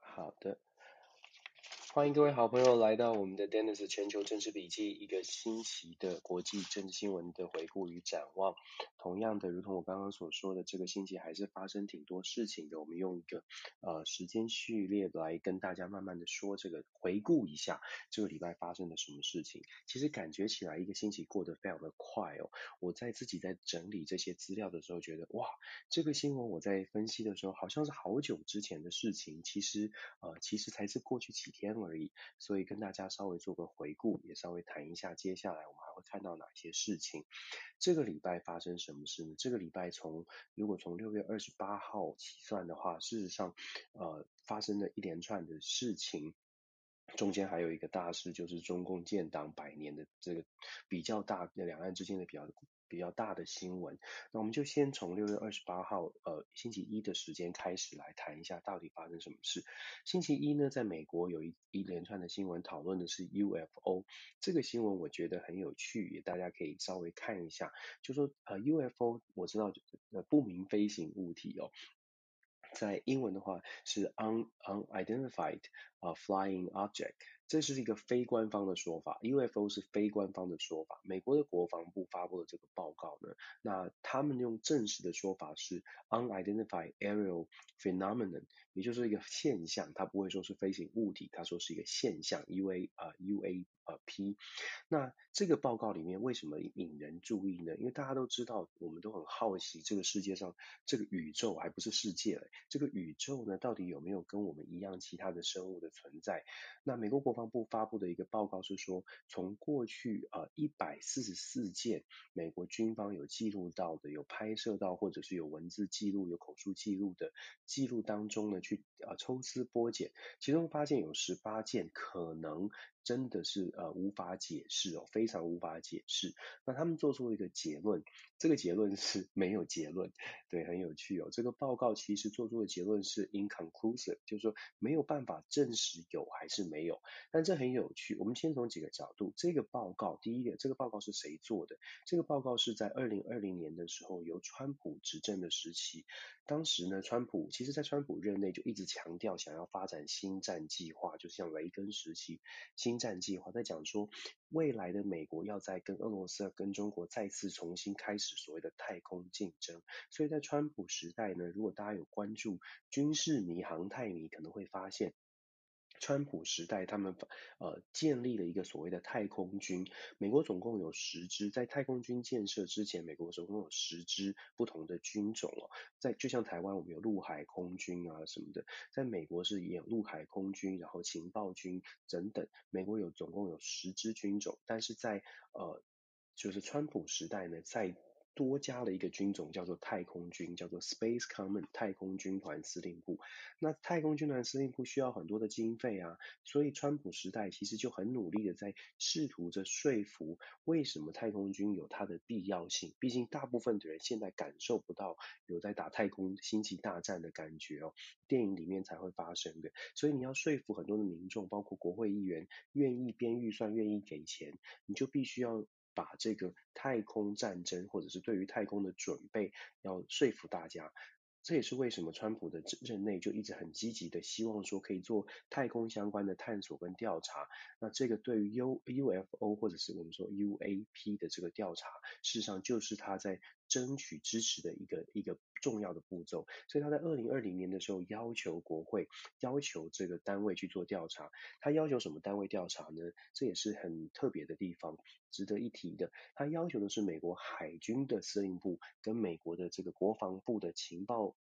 好的。欢迎各位好朋友来到我们的 Dennis 全球政治笔记，一个新奇的国际政治新闻的回顾与展望。同样的，如同我刚刚所说的，这个星期还是发生挺多事情的。我们用一个呃时间序列来跟大家慢慢的说这个回顾一下这个礼拜发生了什么事情。其实感觉起来一个星期过得非常的快哦。我在自己在整理这些资料的时候，觉得哇，这个新闻我在分析的时候好像是好久之前的事情，其实呃其实才是过去几天。而已，所以跟大家稍微做个回顾，也稍微谈一下接下来我们还会看到哪些事情。这个礼拜发生什什么事呢？这个礼拜从如果从六月二十八号起算的话，事实上呃发生了一连串的事情，中间还有一个大事，就是中共建党百年的这个比较大两岸之间的比较。比较大的新闻，那我们就先从六月二十八号，呃，星期一的时间开始来谈一下到底发生什么事。星期一呢，在美国有一一连串的新闻，讨论的是 UFO 这个新闻，我觉得很有趣，也大家可以稍微看一下。就说呃 UFO，我知道呃不明飞行物体哦，在英文的话是 un unidentified 啊、flying object。这是一个非官方的说法，UFO 是非官方的说法。美国的国防部发布的这个报告呢，那他们用正式的说法是 unidentified aerial phenomenon，也就是一个现象，它不会说是飞行物体，它说是一个现象，UA 啊、U A 啊 P。那这个报告里面为什么引人注意呢？因为大家都知道，我们都很好奇，这个世界上这个宇宙还不是世界了，这个宇宙呢到底有没有跟我们一样其他的生物的存在？那美国国防部发布的一个报告是说，从过去呃一百四十四件美国军方有记录到的、有拍摄到或者是有文字记录、有口述记录的记录当中呢，去啊抽丝剥茧，其中发现有十八件可能。真的是呃无法解释哦，非常无法解释。那他们做出了一个结论，这个结论是没有结论，对，很有趣哦。这个报告其实做出的结论是 inconclusive，就是说没有办法证实有还是没有。但这很有趣，我们先从几个角度。这个报告，第一个，这个报告是谁做的？这个报告是在二零二零年的时候由川普执政的时期。当时呢，川普其实在川普任内就一直强调想要发展星战计划，就像雷根时期。新战计划在讲说，未来的美国要在跟俄罗斯、跟中国再次重新开始所谓的太空竞争。所以在川普时代呢，如果大家有关注军事迷、航太迷，可能会发现。川普时代，他们呃建立了一个所谓的太空军。美国总共有十支，在太空军建设之前，美国总共有十支不同的军种哦。在就像台湾，我们有陆海空军啊什么的，在美国是也有陆海空军，然后情报军等等。美国有总共有十支军种，但是在呃就是川普时代呢，在多加了一个军种，叫做太空军，叫做 Space Command 太空军团司令部。那太空军团司令部需要很多的经费啊，所以川普时代其实就很努力的在试图着说服，为什么太空军有它的必要性。毕竟大部分的人现在感受不到有在打太空星际大战的感觉哦，电影里面才会发生的。所以你要说服很多的民众，包括国会议员，愿意编预算，愿意给钱，你就必须要。把这个太空战争，或者是对于太空的准备，要说服大家，这也是为什么川普的任内就一直很积极的希望说可以做太空相关的探索跟调查。那这个对于 U UFO 或者是我们说 UAP 的这个调查，事实上就是他在。争取支持的一个一个重要的步骤，所以他在二零二零年的时候要求国会，要求这个单位去做调查。他要求什么单位调查呢？这也是很特别的地方，值得一提的。他要求的是美国海军的司令部跟美国的这个国防部的情报。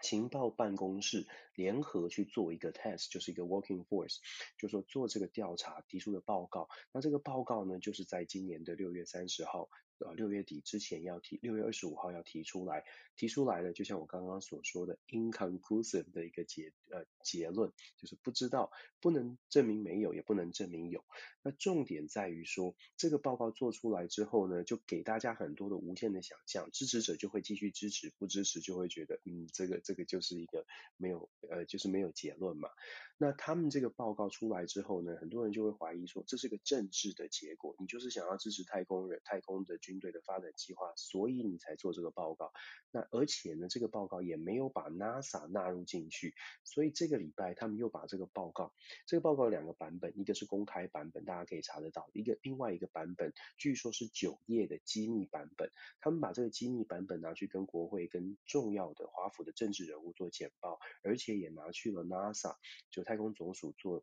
情报办公室联合去做一个 test，就是一个 working force，就是说做这个调查提出的报告。那这个报告呢，就是在今年的六月三十号，呃，六月底之前要提，六月二十五号要提出来。提出来的就像我刚刚所说的 inconclusive 的一个结呃结论，就是不知道，不能证明没有，也不能证明有。那重点在于说，这个报告做出来之后呢，就给大家很多的无限的想象，支持者就会继续支持，不支持就会觉得，嗯，这个这。这个就是一个没有呃，就是没有结论嘛。那他们这个报告出来之后呢，很多人就会怀疑说，这是个政治的结果，你就是想要支持太空人、太空的军军队的发展计划，所以你才做这个报告。那而且呢，这个报告也没有把 NASA 纳入进去，所以这个礼拜他们又把这个报告，这个报告有两个版本，一个是公开版本，大家可以查得到；一个另外一个版本，据说是九页的机密版本。他们把这个机密版本拿去跟国会、跟重要的华府的政治人物做简报，而且也拿去了 NASA 就太空总署做。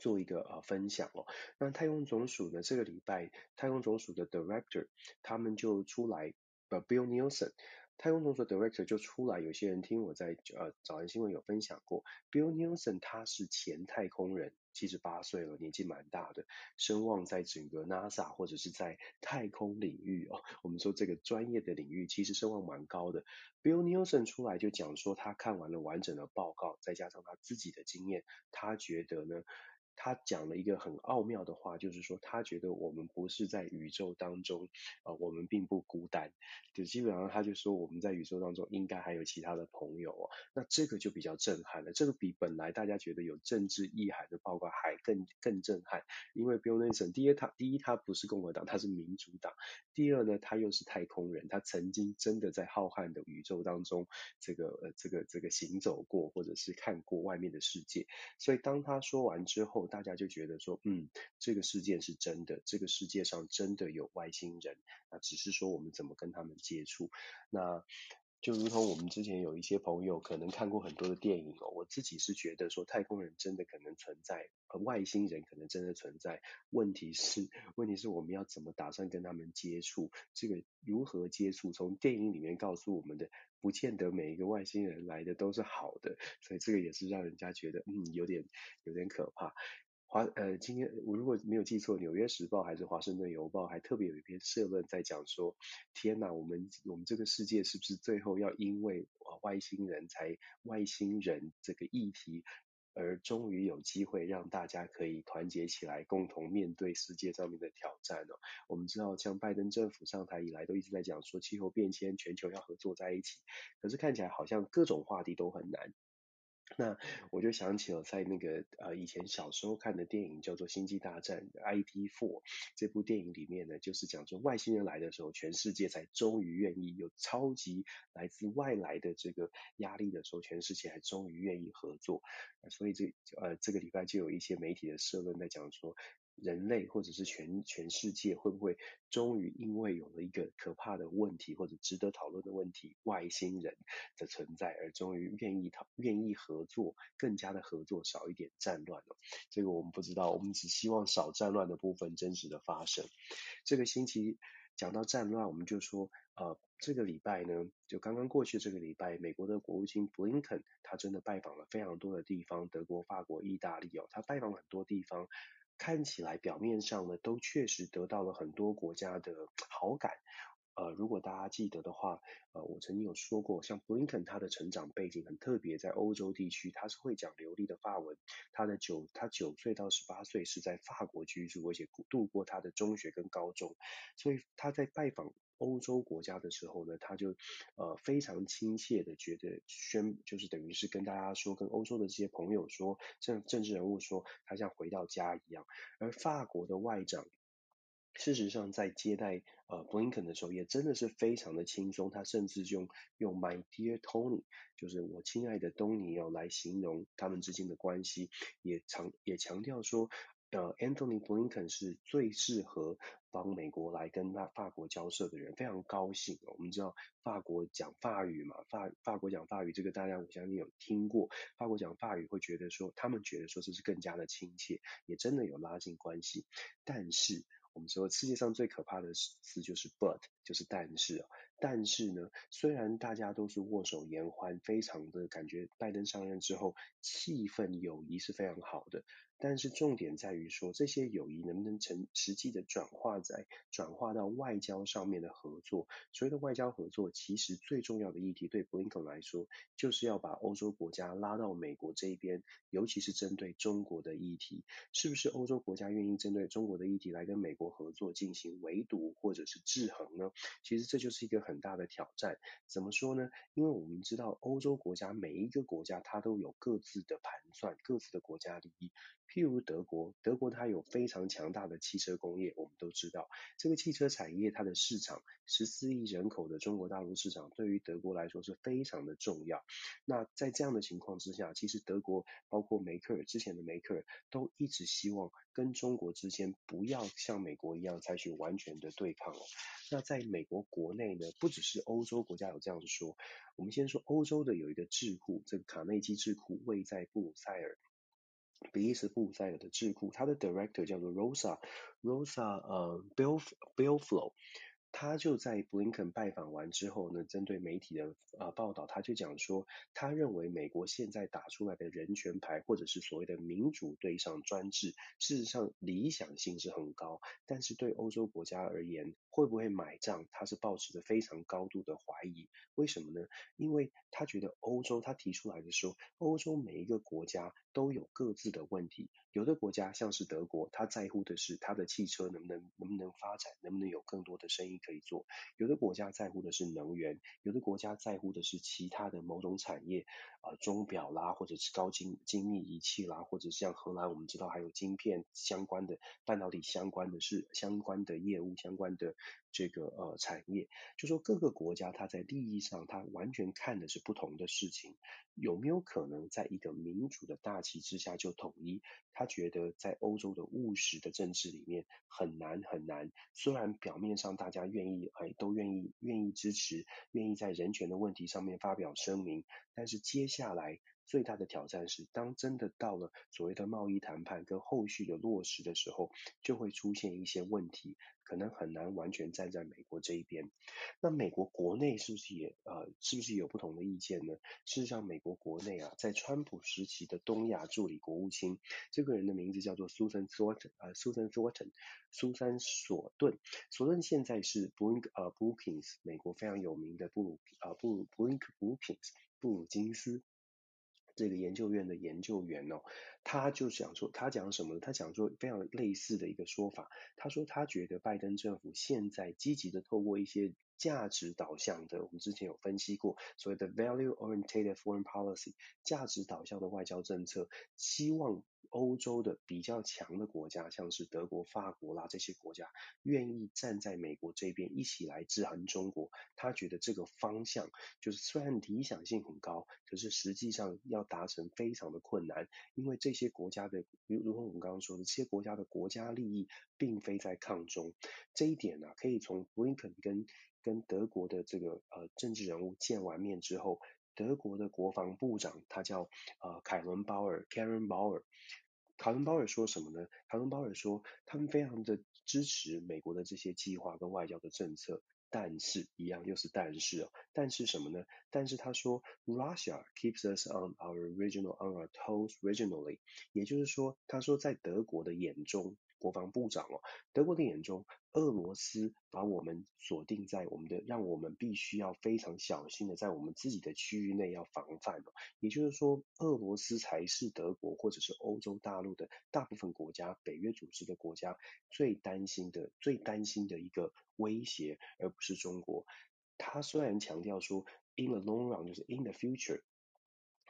做一个呃分享哦，那太空总署呢，这个礼拜太空总署的 director 他们就出来，呃 Bill Nelson 太空总署 director 就出来，有些人听我在呃早安新闻有分享过，Bill Nelson 他是前太空人，七十八岁了，年纪蛮大的，声望在整个 NASA 或者是在太空领域哦，我们说这个专业的领域其实声望蛮高的。Bill Nelson 出来就讲说，他看完了完整的报告，再加上他自己的经验，他觉得呢。他讲了一个很奥妙的话，就是说他觉得我们不是在宇宙当中，啊、我们并不孤单。就基本上他就说我们在宇宙当中应该还有其他的朋友哦。那这个就比较震撼了，这个比本来大家觉得有政治意涵的报告还更更震撼。因为 Bill Nelson 第一他第一他不是共和党，他是民主党。第二呢，他又是太空人，他曾经真的在浩瀚的宇宙当中这个呃这个这个行走过，或者是看过外面的世界。所以当他说完之后，大家就觉得说，嗯，这个事件是真的，这个世界上真的有外星人，那只是说我们怎么跟他们接触。那就如同我们之前有一些朋友可能看过很多的电影哦，我自己是觉得说太空人真的可能存在，和外星人可能真的存在。问题是，问题是我们要怎么打算跟他们接触？这个如何接触？从电影里面告诉我们的。不见得每一个外星人来的都是好的，所以这个也是让人家觉得嗯有点有点可怕。华呃今天我如果没有记错，《纽约时报》还是《华盛顿邮报》还特别有一篇社论在讲说，天哪，我们我们这个世界是不是最后要因为外星人才外星人这个议题？而终于有机会让大家可以团结起来，共同面对世界上面的挑战哦。我们知道，像拜登政府上台以来，都一直在讲说气候变迁，全球要合作在一起。可是看起来好像各种话题都很难。那我就想起了在那个呃以前小时候看的电影叫做《星际大战》IT Four 这部电影里面呢，就是讲说外星人来的时候，全世界才终于愿意有超级来自外来的这个压力的时候，全世界还终于愿意合作。所以这呃这个礼拜就有一些媒体的社论在讲说。人类或者是全全世界会不会终于因为有了一个可怕的问题或者值得讨论的问题，外星人的存在，而终于愿意讨愿意合作，更加的合作，少一点战乱了。这个我们不知道，我们只希望少战乱的部分真实的发生。这个星期讲到战乱，我们就说，呃，这个礼拜呢，就刚刚过去这个礼拜，美国的国务卿布林肯他真的拜访了非常多的地方，德国、法国、意大利哦，他拜访了很多地方。看起来表面上呢，都确实得到了很多国家的 好感。呃，如果大家记得的话，呃，我曾经有说过，像布林肯他的成长背景很特别，在欧洲地区他是会讲流利的法文。他的九他九岁到十八岁是在法国居住，而且度过他的中学跟高中，所以他在拜访。欧洲国家的时候呢，他就呃非常亲切的觉得宣，就是等于是跟大家说，跟欧洲的这些朋友说，像政治人物说，他像回到家一样。而法国的外长，事实上在接待呃布林肯的时候，也真的是非常的轻松，他甚至用用 My dear Tony，就是我亲爱的东尼哦，来形容他们之间的关系，也强也强调说。呃，Anthony Blinken 是最适合帮美国来跟那法国交涉的人，非常高兴。我们知道法国讲法语嘛，法法国讲法语，这个大家我相信有听过。法国讲法语会觉得说，他们觉得说这是更加的亲切，也真的有拉近关系。但是我们说世界上最可怕的词就是 but，就是但是。但是呢，虽然大家都是握手言欢，非常的感觉拜登上任之后气氛友谊是非常好的。但是重点在于说，这些友谊能不能成实际的转化在转化到外交上面的合作？所谓的外交合作，其实最重要的议题对布林肯来说，就是要把欧洲国家拉到美国这一边，尤其是针对中国的议题，是不是欧洲国家愿意针对中国的议题来跟美国合作进行围堵或者是制衡呢？其实这就是一个很大的挑战。怎么说呢？因为我们知道欧洲国家每一个国家它都有各自的盘算，各自的国家利益。譬如德国，德国它有非常强大的汽车工业，我们都知道，这个汽车产业它的市场，十四亿人口的中国大陆市场，对于德国来说是非常的重要。那在这样的情况之下，其实德国包括梅克尔之前的梅克尔都一直希望跟中国之间不要像美国一样采取完全的对抗。那在美国国内呢，不只是欧洲国家有这样说，我们先说欧洲的有一个智库，这个卡内基智库位在布鲁塞尔。比利时布鲁塞尔的智库，它的 director 叫做 Rosa Rosa 呃 Bill Billflow，他就在布林肯拜访完之后呢，针对媒体的呃报道，他就讲说，他认为美国现在打出来的人权牌，或者是所谓的民主对上专制，事实上理想性是很高，但是对欧洲国家而言，会不会买账，他是抱持着非常高度的怀疑。为什么呢？因为他觉得欧洲，他提出来的说，欧洲每一个国家都有各自的问题。有的国家像是德国，他在乎的是他的汽车能不能能不能发展，能不能有更多的生意可以做。有的国家在乎的是能源，有的国家在乎的是其他的某种产业，呃，钟表啦，或者是高精精密仪器啦，或者像荷兰，我们知道还有晶片相关的半导体相关的是相关的业务相关的。这个呃产业，就说各个国家它在利益上，它完全看的是不同的事情，有没有可能在一个民主的大旗之下就统一？他觉得在欧洲的务实的政治里面很难很难。虽然表面上大家愿意哎都愿意愿意支持，愿意在人权的问题上面发表声明，但是接下来。最大的挑战是，当真的到了所谓的贸易谈判跟后续的落实的时候，就会出现一些问题，可能很难完全站在美国这一边。那美国国内是不是也呃，是不是有不同的意见呢？事实上，美国国内啊，在川普时期的东亚助理国务卿，这个人的名字叫做 Susan Thornton，呃，Susan Thornton，苏珊索顿。索顿现在是 Brook 呃 Brookings，美国非常有名的布鲁呃布布鲁 Brookings 布鲁金斯。这个研究院的研究员哦，他就想说，他讲什么？他讲说非常类似的一个说法。他说他觉得拜登政府现在积极的透过一些价值导向的，我们之前有分析过所谓的 value orientated foreign policy，价值导向的外交政策，希望。欧洲的比较强的国家，像是德国、法国啦这些国家，愿意站在美国这边一起来制衡中国。他觉得这个方向就是虽然理想性很高，可是实际上要达成非常的困难，因为这些国家的，如如同我们刚刚说的，这些国家的国家利益并非在抗中。这一点呢、啊，可以从布林肯跟跟德国的这个呃政治人物见完面之后。德国的国防部长，他叫呃凯伦鲍尔 （Karen Bauer）。凯伦鲍尔说什么呢？凯伦鲍尔说，他们非常的支持美国的这些计划跟外交的政策，但是，一样又是但是哦，但是什么呢？但是他说，Russia keeps us on our regional on our toes regionally，也就是说，他说在德国的眼中。国防部长哦，德国的眼中，俄罗斯把我们锁定在我们的，让我们必须要非常小心的在我们自己的区域内要防范哦。也就是说，俄罗斯才是德国或者是欧洲大陆的大部分国家、北约组织的国家最担心的、最担心的一个威胁，而不是中国。他虽然强调说，in the long run，就是 in the future，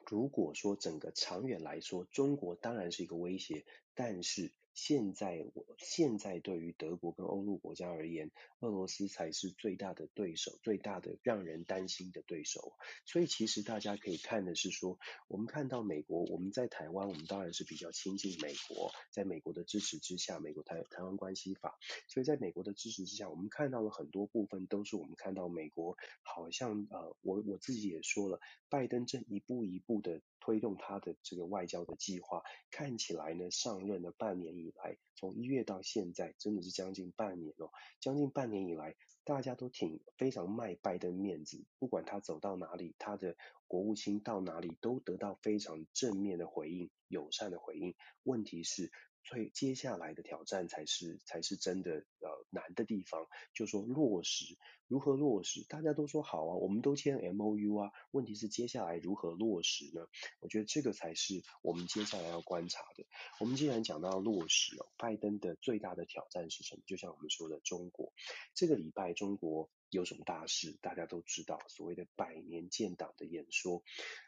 如果说整个长远来说，中国当然是一个威胁，但是。现在，我现在对于德国跟欧陆国家而言，俄罗斯才是最大的对手，最大的让人担心的对手。所以，其实大家可以看的是说，我们看到美国，我们在台湾，我们当然是比较亲近美国，在美国的支持之下，美国台台湾关系法。所以在美国的支持之下，我们看到了很多部分都是我们看到美国好像呃，我我自己也说了，拜登正一步一步的推动他的这个外交的计划，看起来呢，上任了半年以来，从一月到现在，真的是将近半年了。将近半年以来，大家都挺非常卖拜登面子，不管他走到哪里，他的国务卿到哪里，都得到非常正面的回应，友善的回应。问题是。所以接下来的挑战才是才是真的呃难的地方，就说落实如何落实，大家都说好啊，我们都签 MOU 啊，问题是接下来如何落实呢？我觉得这个才是我们接下来要观察的。我们既然讲到落实哦，拜登的最大的挑战是什么？就像我们说的，中国这个礼拜中国有什么大事？大家都知道，所谓的百年建党的演说，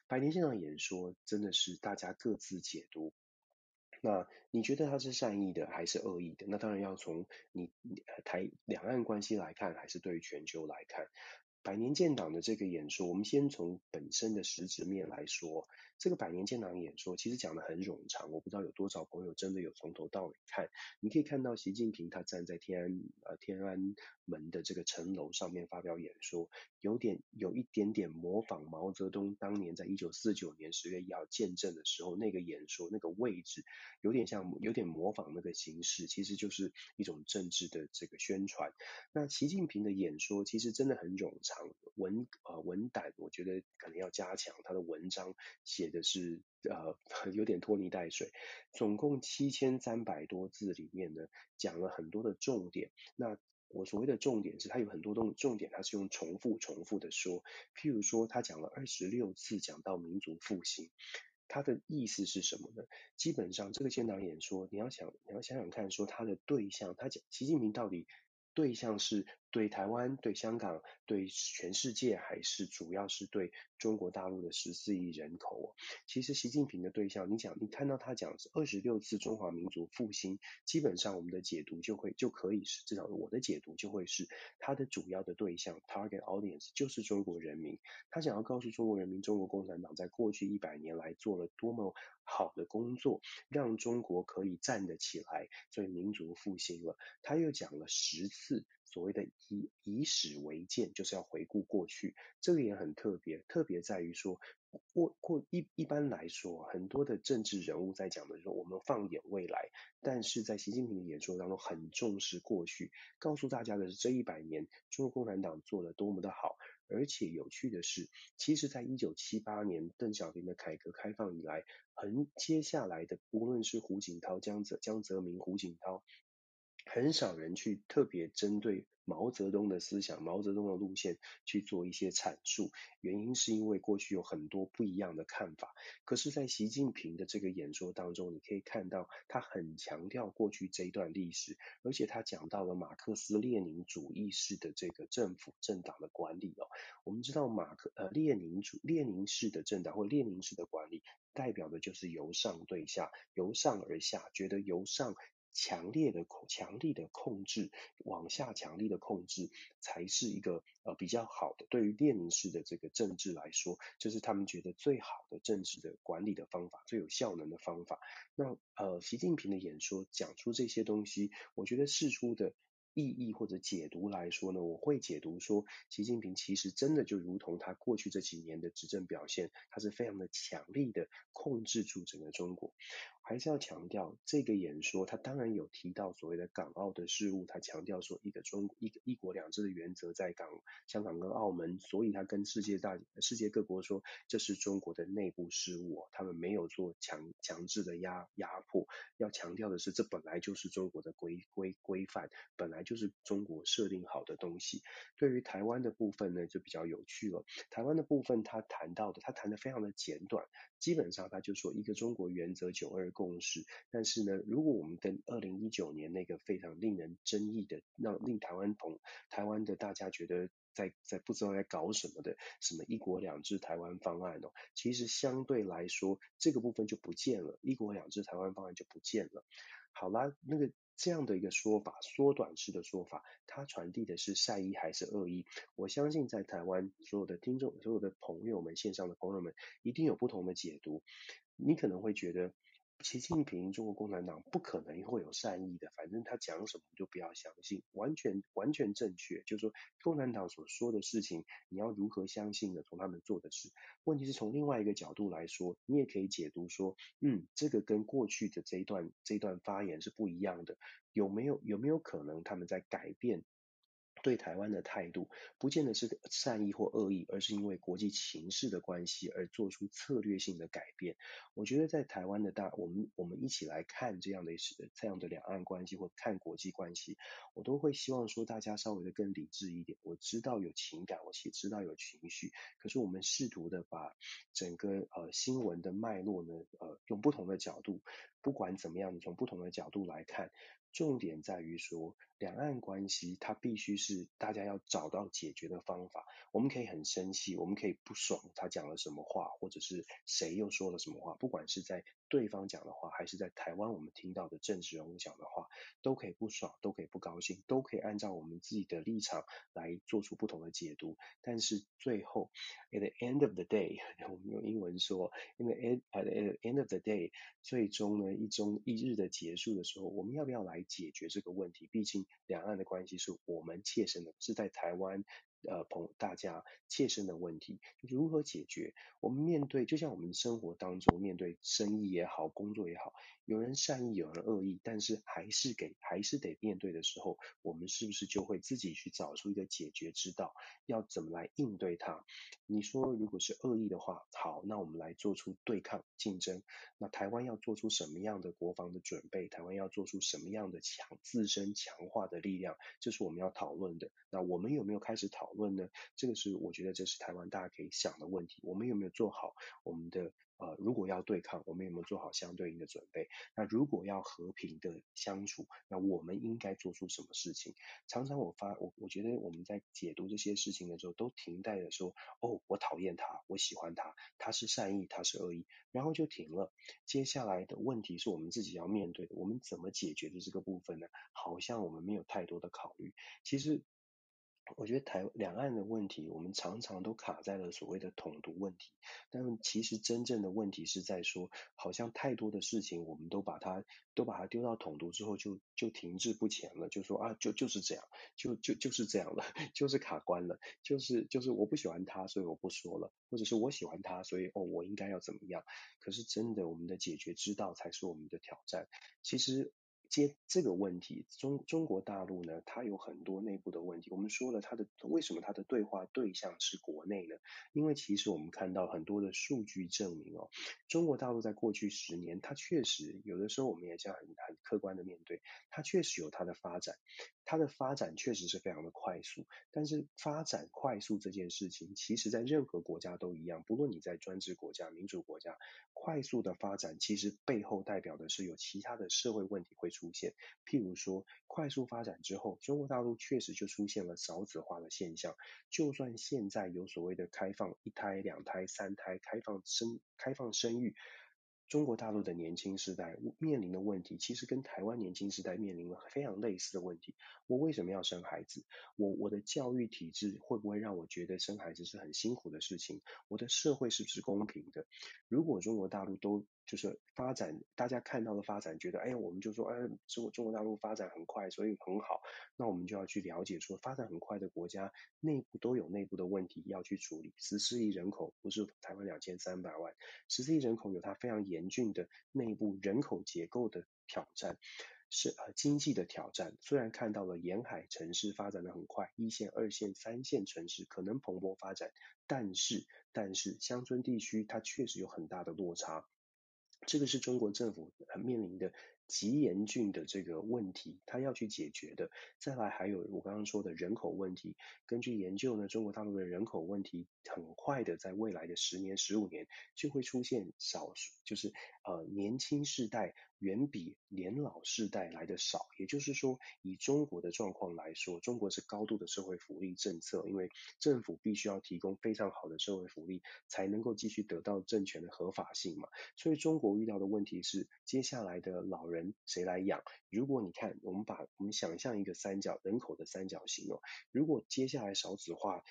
百年建党演说真的是大家各自解读。那你觉得他是善意的还是恶意的？那当然要从你台两岸关系来看，还是对于全球来看。百年建党的这个演说，我们先从本身的实质面来说，这个百年建党演说其实讲得很冗长，我不知道有多少朋友真的有从头到尾看。你可以看到习近平他站在天安呃天安门的这个城楼上面发表演说，有点有一点点模仿毛泽东当年在一九四九年十月一号建政的时候那个演说那个位置，有点像有点模仿那个形式，其实就是一种政治的这个宣传。那习近平的演说其实真的很冗长。文呃文胆，我觉得可能要加强。他的文章写的是呃 有点拖泥带水，总共七千三百多字里面呢，讲了很多的重点。那我所谓的重点是，他有很多东重点，他是用重复重复的说。譬如说，他讲了二十六次讲到民族复兴，他的意思是什么呢？基本上这个建党演说，你要想你要想想看，说他的对象，他讲习近平到底对象是？对台湾、对香港、对全世界，还是主要是对中国大陆的十四亿人口。其实习近平的对象，你讲，你看到他讲二十六次中华民族复兴，基本上我们的解读就会就可以是，至少我的解读就会是，他的主要的对象 target audience 就是中国人民。他想要告诉中国人民，中国共产党在过去一百年来做了多么好的工作，让中国可以站得起来，所以民族复兴了。他又讲了十次。所谓的以以史为鉴，就是要回顾过去，这个也很特别，特别在于说，过过一一般来说，很多的政治人物在讲的时候，我们放眼未来，但是在习近平的演说当中，很重视过去，告诉大家的是这一百年，中国共产党做了多么的好，而且有趣的是，其实在一九七八年邓小平的改革开放以来，很接下来的，无论是胡锦涛、江泽江泽民、胡锦涛。很少人去特别针对毛泽东的思想、毛泽东的路线去做一些阐述，原因是因为过去有很多不一样的看法。可是，在习近平的这个演说当中，你可以看到他很强调过去这一段历史，而且他讲到了马克思列宁主义式的这个政府政党的管理哦。我们知道马克呃列宁主列宁式的政党或列宁式的管理，代表的就是由上对下，由上而下，觉得由上。强烈的控，强力的控制，往下强力的控制，才是一个呃比较好的。对于列宁式的这个政治来说，这、是他们觉得最好的政治的管理的方法，最有效能的方法。那呃，习近平的演说讲出这些东西，我觉得释出的。意义或者解读来说呢，我会解读说，习近平其实真的就如同他过去这几年的执政表现，他是非常的强力的控制住整个中国。还是要强调，这个演说他当然有提到所谓的港澳的事务，他强调说一个中一个一国两制的原则在港香港跟澳门，所以他跟世界大世界各国说，这是中国的内部事务，他们没有做强强制的压压迫。要强调的是，这本来就是中国的规规规范，本来。就是中国设定好的东西。对于台湾的部分呢，就比较有趣了。台湾的部分，他谈到的，他谈的非常的简短，基本上他就说一个中国原则、九二共识。但是呢，如果我们跟二零一九年那个非常令人争议的，让令台湾同台湾的大家觉得在在不知道在搞什么的什么一国两制台湾方案哦，其实相对来说这个部分就不见了，一国两制台湾方案就不见了。好啦，那个。这样的一个说法，缩短式的说法，它传递的是善意还是恶意？我相信在台湾所有的听众、所有的朋友们、线上的朋友们，一定有不同的解读。你可能会觉得。习近平，中国共产党不可能会有善意的，反正他讲什么就不要相信，完全完全正确。就是说，共产党所说的事情，你要如何相信呢？从他们做的事，问题是从另外一个角度来说，你也可以解读说，嗯，这个跟过去的这一段这一段发言是不一样的，有没有有没有可能他们在改变？对台湾的态度，不见得是善意或恶意，而是因为国际情势的关系而做出策略性的改变。我觉得在台湾的大，我们我们一起来看这样的这样的两岸关系或看国际关系，我都会希望说大家稍微的更理智一点。我知道有情感，我也知道有情绪，可是我们试图的把整个呃新闻的脉络呢，呃用不同的角度，不管怎么样，你从不同的角度来看。重点在于说，两岸关系它必须是大家要找到解决的方法。我们可以很生气，我们可以不爽他讲了什么话，或者是谁又说了什么话，不管是在。对方讲的话，还是在台湾我们听到的政治人物讲的话，都可以不爽，都可以不高兴，都可以按照我们自己的立场来做出不同的解读。但是最后，at the end of the day，我们用英文说，in the end at the end of the day，最终呢，一中一日的结束的时候，我们要不要来解决这个问题？毕竟两岸的关系是我们切身的，是在台湾。呃，朋大家切身的问题如何解决？我们面对，就像我们生活当中面对生意也好，工作也好，有人善意，有人恶意，但是还是给，还是得面对的时候，我们是不是就会自己去找出一个解决之道，要怎么来应对它？你说如果是恶意的话，好，那我们来做出对抗竞争。那台湾要做出什么样的国防的准备？台湾要做出什么样的强自身强化的力量？这是我们要讨论的。那我们有没有开始讨论呢？这个是我觉得这是台湾大家可以想的问题。我们有没有做好我们的呃，如果要对抗，我们有没有做好相对应的准备？那如果要和平的相处，那我们应该做出什么事情？常常我发我我觉得我们在解读这些事情的时候，都停在了说哦，我讨厌他，我喜欢他，他是善意，他是恶意，然后就停了。接下来的问题是我们自己要面对的，我们怎么解决的这个部分呢？好像我们没有太多的考虑。其实。我觉得台两岸的问题，我们常常都卡在了所谓的统独问题，但其实真正的问题是在说，好像太多的事情，我们都把它都把它丢到统独之后就，就停滞不前了，就说啊，就就是这样，就就就是这样了，就是卡关了，就是就是我不喜欢他，所以我不说了，或者是我喜欢他，所以哦，我应该要怎么样？可是真的，我们的解决之道才是我们的挑战。其实。接这个问题，中中国大陆呢，它有很多内部的问题。我们说了，它的为什么它的对话对象是国内呢？因为其实我们看到很多的数据证明哦，中国大陆在过去十年，它确实有的时候我们也这样很很客观的面对，它确实有它的发展，它的发展确实是非常的快速。但是发展快速这件事情，其实在任何国家都一样，不论你在专制国家、民主国家，快速的发展其实背后代表的是有其他的社会问题会出。现，譬如说，快速发展之后，中国大陆确实就出现了少子化的现象。就算现在有所谓的开放一胎、两胎、三胎，开放生、开放生育，中国大陆的年轻时代面临的问题，其实跟台湾年轻时代面临了非常类似的问题。我为什么要生孩子？我我的教育体制会不会让我觉得生孩子是很辛苦的事情？我的社会是不是公平的？如果中国大陆都就是发展，大家看到的发展，觉得哎，我们就说哎，中国中国大陆发展很快，所以很好。那我们就要去了解说，发展很快的国家内部都有内部的问题要去处理。十四亿人口不是台湾两千三百万，十四亿人口有它非常严峻的内部人口结构的挑战，是呃经济的挑战。虽然看到了沿海城市发展的很快，一线、二线、三线城市可能蓬勃发展，但是但是乡村地区它确实有很大的落差。这个是中国政府面临的极严峻的这个问题，他要去解决的。再来还有我刚刚说的人口问题，根据研究呢，中国大陆的人口问题很快的在未来的十年、十五年就会出现少数，就是呃年轻世代远比年老世代来的少。也就是说，以中国的状况来说，中国是高度的社会福利政策，因为政府必须要提供非常好的社会福利，才能够继续得到政权的合法性嘛。所以中国遇到的问题是，接下来的老人。谁来养？如果你看，我们把我们想象一个三角人口的三角形哦，如果接下来少子化。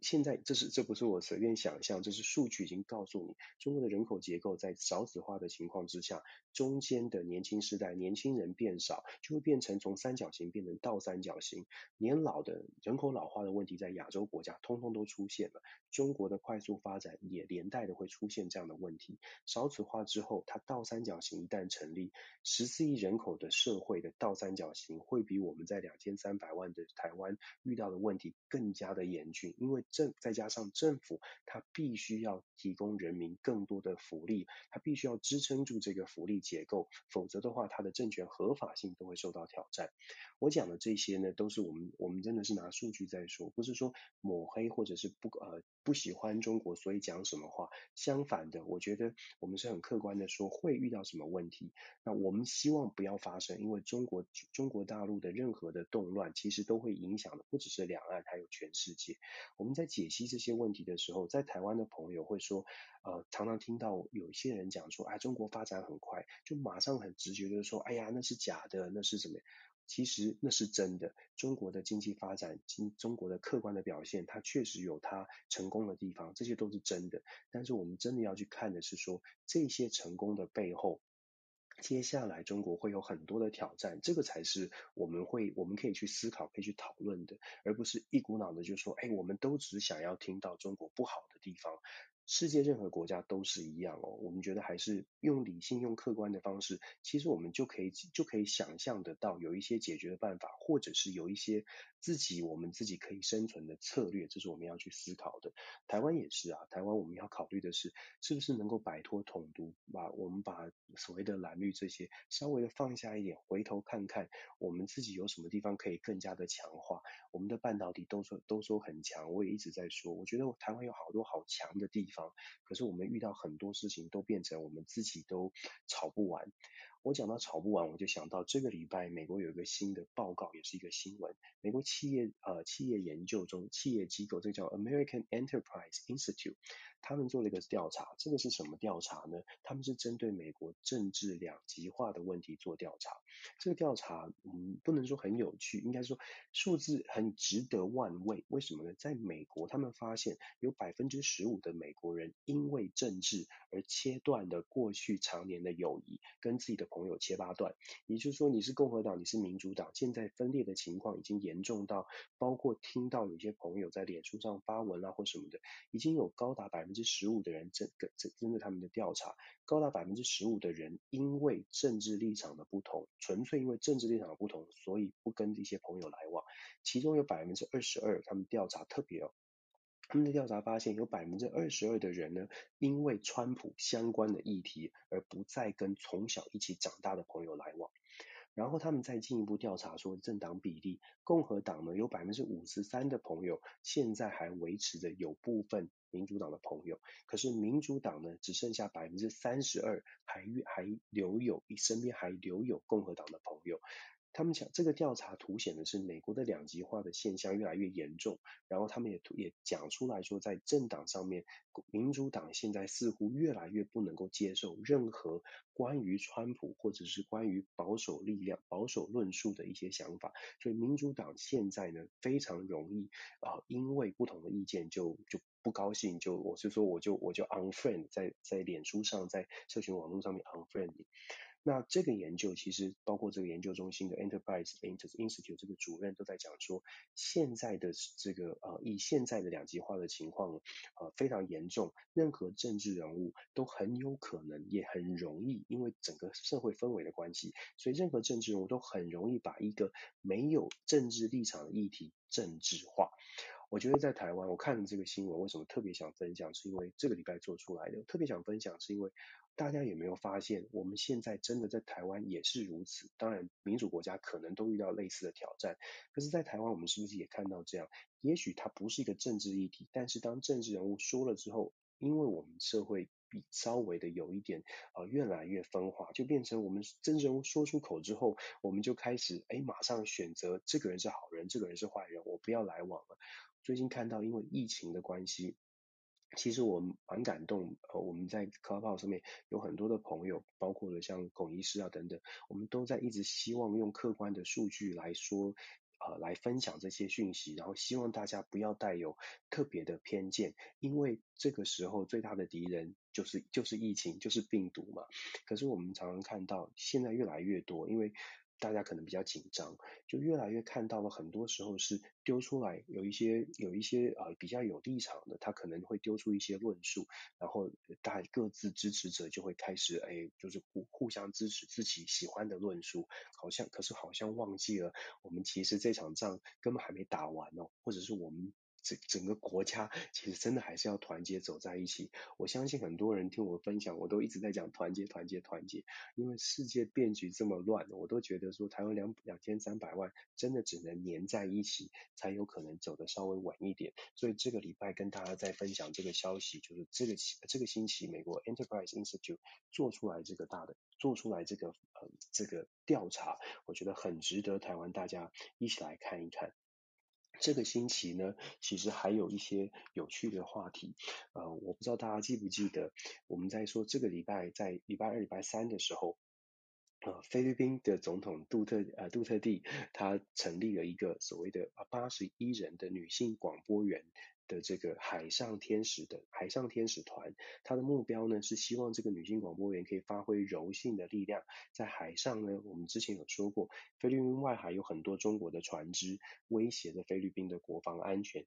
现在这是这不是我随便想象，这是数据已经告诉你，中国的人口结构在少子化的情况之下，中间的年轻世代年轻人变少，就会变成从三角形变成倒三角形。年老的人口老化的问题在亚洲国家通通都出现了，中国的快速发展也连带的会出现这样的问题。少子化之后，它倒三角形一旦成立，十四亿人口的社会的倒三角形会比我们在两千三百万的台湾遇到的问题更加的严峻。因为政再加上政府，它必须要提供人民更多的福利，它必须要支撑住这个福利结构，否则的话，它的政权合法性都会受到挑战。我讲的这些呢，都是我们我们真的是拿数据在说，不是说抹黑或者是不呃。不喜欢中国，所以讲什么话。相反的，我觉得我们是很客观的说会遇到什么问题。那我们希望不要发生，因为中国中国大陆的任何的动乱，其实都会影响的不只是两岸，还有全世界。我们在解析这些问题的时候，在台湾的朋友会说，呃，常常听到有一些人讲说，哎，中国发展很快，就马上很直觉的说，哎呀，那是假的，那是怎么？其实那是真的，中国的经济发展，经中国的客观的表现，它确实有它成功的地方，这些都是真的。但是我们真的要去看的是说，这些成功的背后，接下来中国会有很多的挑战，这个才是我们会我们可以去思考、可以去讨论的，而不是一股脑的就说，哎，我们都只想要听到中国不好的地方。世界任何国家都是一样哦，我们觉得还是用理性、用客观的方式，其实我们就可以就可以想象得到有一些解决的办法，或者是有一些自己我们自己可以生存的策略，这是我们要去思考的。台湾也是啊，台湾我们要考虑的是，是不是能够摆脱统独，把我们把所谓的蓝绿这些稍微的放下一点，回头看看我们自己有什么地方可以更加的强化。我们的半导体都说都说很强，我也一直在说，我觉得台湾有好多好强的地方。可是我们遇到很多事情都变成我们自己都吵不完。我讲到吵不完，我就想到这个礼拜美国有一个新的报告，也是一个新闻。美国企业呃企业研究中企业机构，这叫 American Enterprise Institute，他们做了一个调查。这个是什么调查呢？他们是针对美国政治两极化的问题做调查。这个调查嗯不能说很有趣，应该说数字很值得万味。为什么呢？在美国，他们发现有百分之十五的美国人因为政治而切断了过去常年的友谊，跟自己的朋友切八段。也就是说，你是共和党，你是民主党，现在分裂的情况已经严重到，包括听到有些朋友在脸书上发文啊或什么的，已经有高达百分之十五的人针跟针对他们的调查，高达百分之十五的人因为政治立场的不同，纯粹因为政治立场的不同，所以不跟这些朋友来往。其中有百分之二十二，他们调查特别哦。他们的调查发现，有百分之二十二的人呢，因为川普相关的议题而不再跟从小一起长大的朋友来往。然后他们再进一步调查说，政党比例，共和党呢有百分之五十三的朋友现在还维持着有部分民主党的朋友，可是民主党呢只剩下百分之三十二还还留有身边还留有共和党的朋友。他们讲这个调查凸显的是美国的两极化的现象越来越严重，然后他们也也讲出来说，在政党上面，民主党现在似乎越来越不能够接受任何关于川普或者是关于保守力量、保守论述的一些想法，所以民主党现在呢非常容易啊、因为不同的意见就就不高兴，就我是说我就我就 unfriend 在在脸书上在社群网络上面 unfriend。那这个研究其实包括这个研究中心的 Enterprise Institute 这个主任都在讲说，现在的这个呃以现在的两极化的情况呃非常严重，任何政治人物都很有可能也很容易，因为整个社会氛围的关系，所以任何政治人物都很容易把一个没有政治立场的议题政治化。我觉得在台湾，我看了这个新闻，为什么特别想分享？是因为这个礼拜做出来的，特别想分享是因为。大家有没有发现，我们现在真的在台湾也是如此？当然，民主国家可能都遇到类似的挑战。可是，在台湾，我们是不是也看到这样？也许它不是一个政治议题，但是当政治人物说了之后，因为我们社会比稍微的有一点呃越来越分化，就变成我们政治人物说出口之后，我们就开始哎马上选择这个人是好人，这个人是坏人，我不要来往了。最近看到因为疫情的关系。其实我蛮感动，呃，我们在 Clubhouse 上面有很多的朋友，包括了像孔医师啊等等，我们都在一直希望用客观的数据来说，呃，来分享这些讯息，然后希望大家不要带有特别的偏见，因为这个时候最大的敌人就是就是疫情，就是病毒嘛。可是我们常常看到现在越来越多，因为。大家可能比较紧张，就越来越看到了，很多时候是丢出来有一些有一些呃比较有立场的，他可能会丢出一些论述，然后大各自支持者就会开始哎，就是互互相支持自己喜欢的论述，好像可是好像忘记了，我们其实这场仗根本还没打完哦，或者是我们整整个国家其实真的还是要团结走在一起。我相信很多人听我分享，我都一直在讲团结、团结、团结。因为世界变局这么乱，我都觉得说台湾两两千三百万真的只能黏在一起，才有可能走得稍微稳一点。所以这个礼拜跟大家再分享这个消息，就是这个期这个星期美国 Enterprise Institute 做出来这个大的做出来这个呃这个调查，我觉得很值得台湾大家一起来看一看。这个星期呢，其实还有一些有趣的话题，呃，我不知道大家记不记得，我们在说这个礼拜在礼拜二、礼拜三的时候，呃，菲律宾的总统杜特呃杜特地，他成立了一个所谓的八十一人的女性广播员。的这个海上天使的海上天使团，它的目标呢是希望这个女性广播员可以发挥柔性的力量，在海上呢，我们之前有说过，菲律宾外海有很多中国的船只，威胁着菲律宾的国防安全。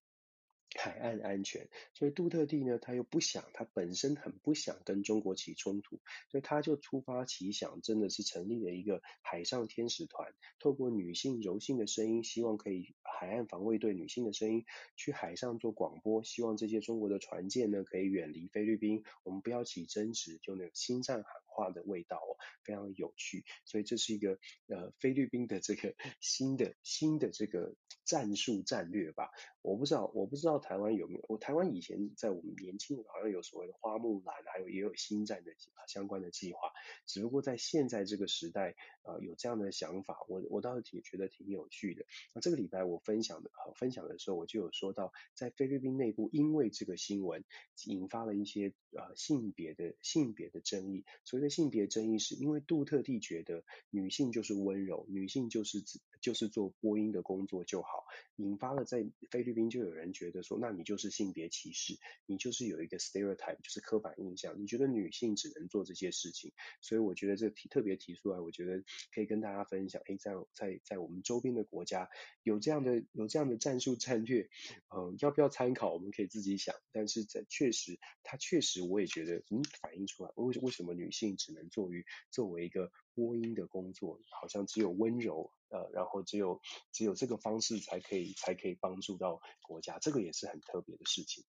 海岸安全，所以杜特蒂呢，他又不想，他本身很不想跟中国起冲突，所以他就突发奇想，真的是成立了一个海上天使团，透过女性柔性的声音，希望可以海岸防卫队女性的声音去海上做广播，希望这些中国的船舰呢可以远离菲律宾，我们不要起争执，就那种心战喊话的味道哦，非常有趣，所以这是一个呃菲律宾的这个新的新的这个战术战略吧，我不知道我不知道台湾有没有，我台湾以前在我们年轻人好像有所谓的花木兰，还有也有星战的相关的计划，只不过在现在这个时代，呃有这样的想法，我我倒是挺觉得挺有趣的。那这个礼拜我分享的呃分享的时候，我就有说到，在菲律宾内部，因为这个新闻引发了一些呃性别的性别的争议，所谓的性别争议是因为杜特地觉得女性就是温柔，女性就是就是做播音的工作就好，引发了在菲律宾就有人觉得说，那你就是性别歧视，你就是有一个 stereotype，就是刻板印象，你觉得女性只能做这些事情，所以我觉得这提特别提出来，我觉得可以跟大家分享，诶，在在在我们周边的国家有这样的有这样的战术战略，嗯，要不要参考，我们可以自己想，但是在确实，它确实我也觉得，嗯，反映出来为为什么女性。只能作于作为一个播音的工作，好像只有温柔，呃，然后只有只有这个方式才可以才可以帮助到国家，这个也是很特别的事情。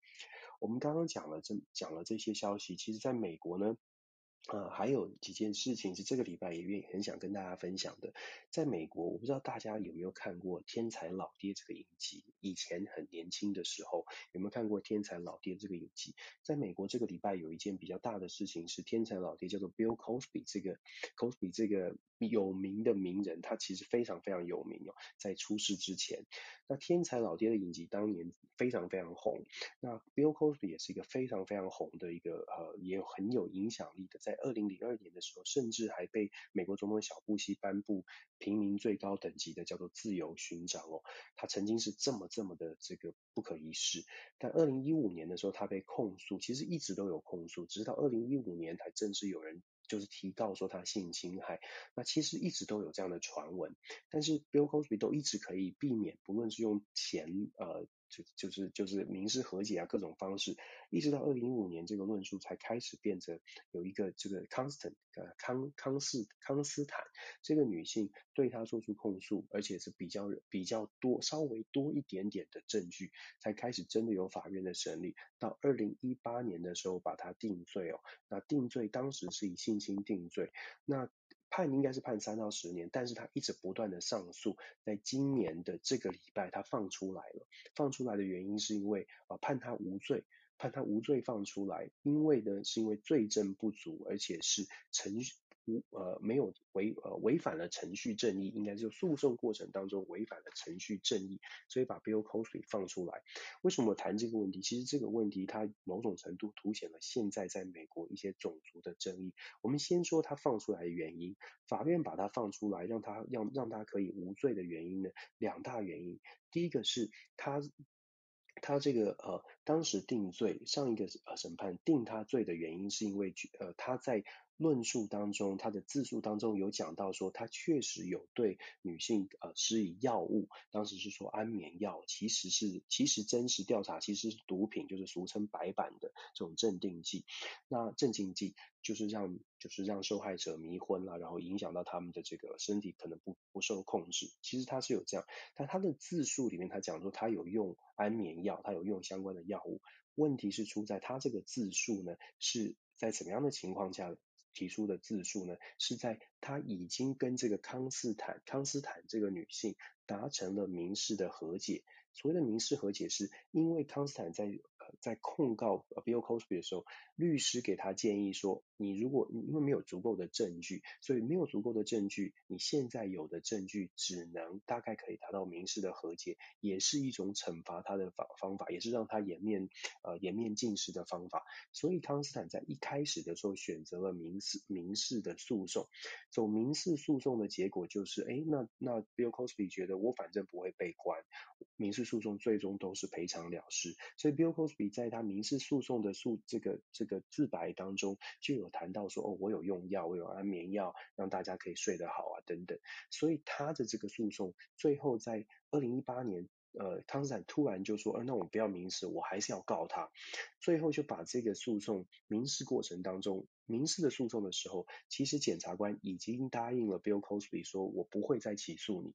我们刚刚讲了这讲了这些消息，其实在美国呢。呃，还有几件事情是这个礼拜也愿意很想跟大家分享的。在美国，我不知道大家有没有看过《天才老爹》这个影集？以前很年轻的时候，有没有看过《天才老爹》这个影集？在美国这个礼拜有一件比较大的事情是，天才老爹叫做 Bill Cosby 这个 Cosby 这个有名的名人，他其实非常非常有名哦。在出事之前，那《天才老爹》的影集当年非常非常红。那 Bill Cosby 也是一个非常非常红的一个呃，也有很有影响力的在。在二零零二年的时候，甚至还被美国总统小布希颁布平民最高等级的叫做自由勋章哦。他曾经是这么这么的这个不可一世，但二零一五年的时候，他被控诉，其实一直都有控诉，直到二零一五年才正式有人就是提告说他性侵害。那其实一直都有这样的传闻，但是 Bill Cosby 都一直可以避免，不论是用钱呃。就就是就是民事和解啊，各种方式，一直到二零一五年这个论述才开始变成有一个这个 Constant 呃康康斯康斯坦这个女性对他做出控诉，而且是比较比较多稍微多一点点的证据，才开始真的有法院的审理。到二零一八年的时候把他定罪哦，那定罪当时是以性侵定罪，那。判应该是判三到十年，但是他一直不断的上诉，在今年的这个礼拜他放出来了，放出来的原因是因为啊、判他无罪，判他无罪放出来，因为呢是因为罪证不足，而且是程。无呃没有违呃违反了程序正义，应该就诉讼过程当中违反了程序正义，所以把 Bill Cosby 放出来。为什么谈这个问题？其实这个问题它某种程度凸显了现在在美国一些种族的争议。我们先说他放出来的原因，法院把他放出来，让他让让他可以无罪的原因呢，两大原因。第一个是他他这个呃当时定罪，上一个呃审判定他罪的原因是因为呃他在。论述当中，他的自述当中有讲到说，他确实有对女性呃施以药物，当时是说安眠药，其实是其实真实调查其实是毒品，就是俗称白板的这种镇定剂。那镇静剂就是让就是让受害者迷昏了，然后影响到他们的这个身体可能不不受控制。其实他是有这样，但他的自述里面他讲说他有用安眠药，他有用相关的药物。问题是出在他这个自述呢，是在什么样的情况下提出的自述呢？是在他已经跟这个康斯坦康斯坦这个女性达成了民事的和解。所谓的民事和解，是因为康斯坦在在控告 Bill Cosby 的时候，律师给他建议说，你如果你因为没有足够的证据，所以没有足够的证据，你现在有的证据只能大概可以达到民事的和解，也是一种惩罚他的方方法，也是让他颜面呃颜面尽失的方法。所以康斯坦在一开始的时候选择了民事民事的诉讼，走民事诉讼的结果就是，哎，那那 Bill Cosby 觉得我反正不会被关，民事。诉讼最终都是赔偿了事，所以 Bill Cosby 在他民事诉讼的诉这个这个自白当中就有谈到说，哦，我有用药，我有安眠药，让大家可以睡得好啊，等等。所以他的这个诉讼最后在二零一八年，呃，康斯坦突然就说，呃，那我不要民事，我还是要告他。最后就把这个诉讼民事过程当中，民事的诉讼的时候，其实检察官已经答应了 Bill Cosby 说，我不会再起诉你。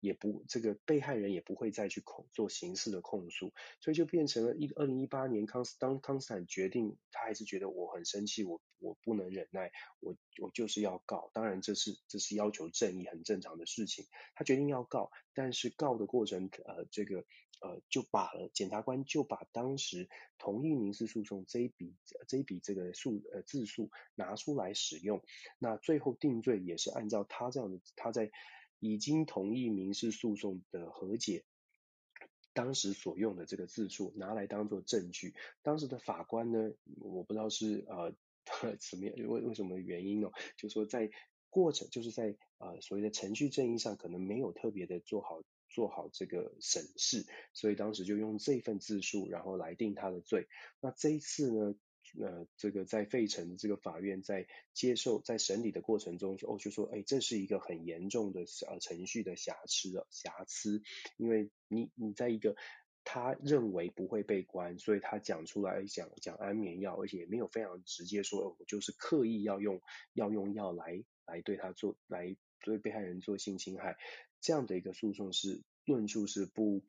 也不，这个被害人也不会再去控做刑事的控诉，所以就变成了一二零一八年康斯当康斯坦决定，他还是觉得我很生气，我我不能忍耐，我我就是要告。当然这是这是要求正义很正常的事情，他决定要告，但是告的过程呃这个呃就把检察官就把当时同意民事诉讼这一笔这一笔这个诉呃自诉拿出来使用，那最后定罪也是按照他这样的他在。已经同意民事诉讼的和解，当时所用的这个自述拿来当做证据。当时的法官呢，我不知道是呃 什么样为为什么原因呢？就说在过程就是在呃所谓的程序正义上，可能没有特别的做好做好这个审视，所以当时就用这份自述，然后来定他的罪。那这一次呢？呃，这个在费城这个法院在接受在审理的过程中，哦，就说，哎，这是一个很严重的呃程序的瑕疵了瑕疵，因为你你在一个他认为不会被关，所以他讲出来讲讲安眠药，而且也没有非常直接说，我就是刻意要用要用药来来对他做来对被害人做性侵害，这样的一个诉讼是论述是不，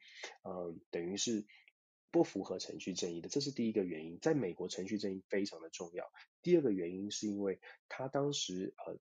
呃，等于是。不符合程序正义的，这是第一个原因。在美国，程序正义非常的重要。第二个原因是因为他当时呃，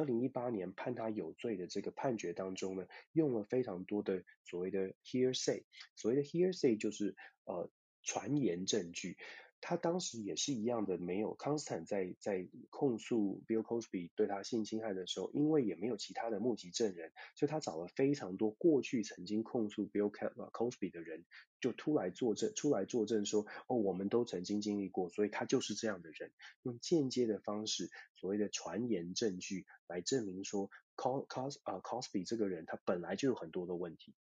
二零一八年判他有罪的这个判决当中呢，用了非常多的所谓的 hearsay，所谓的 hearsay 就是呃传言证据。他当时也是一样的，没有康斯坦在在控诉 Bill Cosby 对他性侵害的时候，因为也没有其他的目击证人，所以他找了非常多过去曾经控诉 Bill Cosby 的人，就出来作证，出来作证说，哦，我们都曾经经历过，所以他就是这样的人，用间接的方式，所谓的传言证据来证明说。Cos Cos 啊，Cosby 这个人他本来就有很多的问题。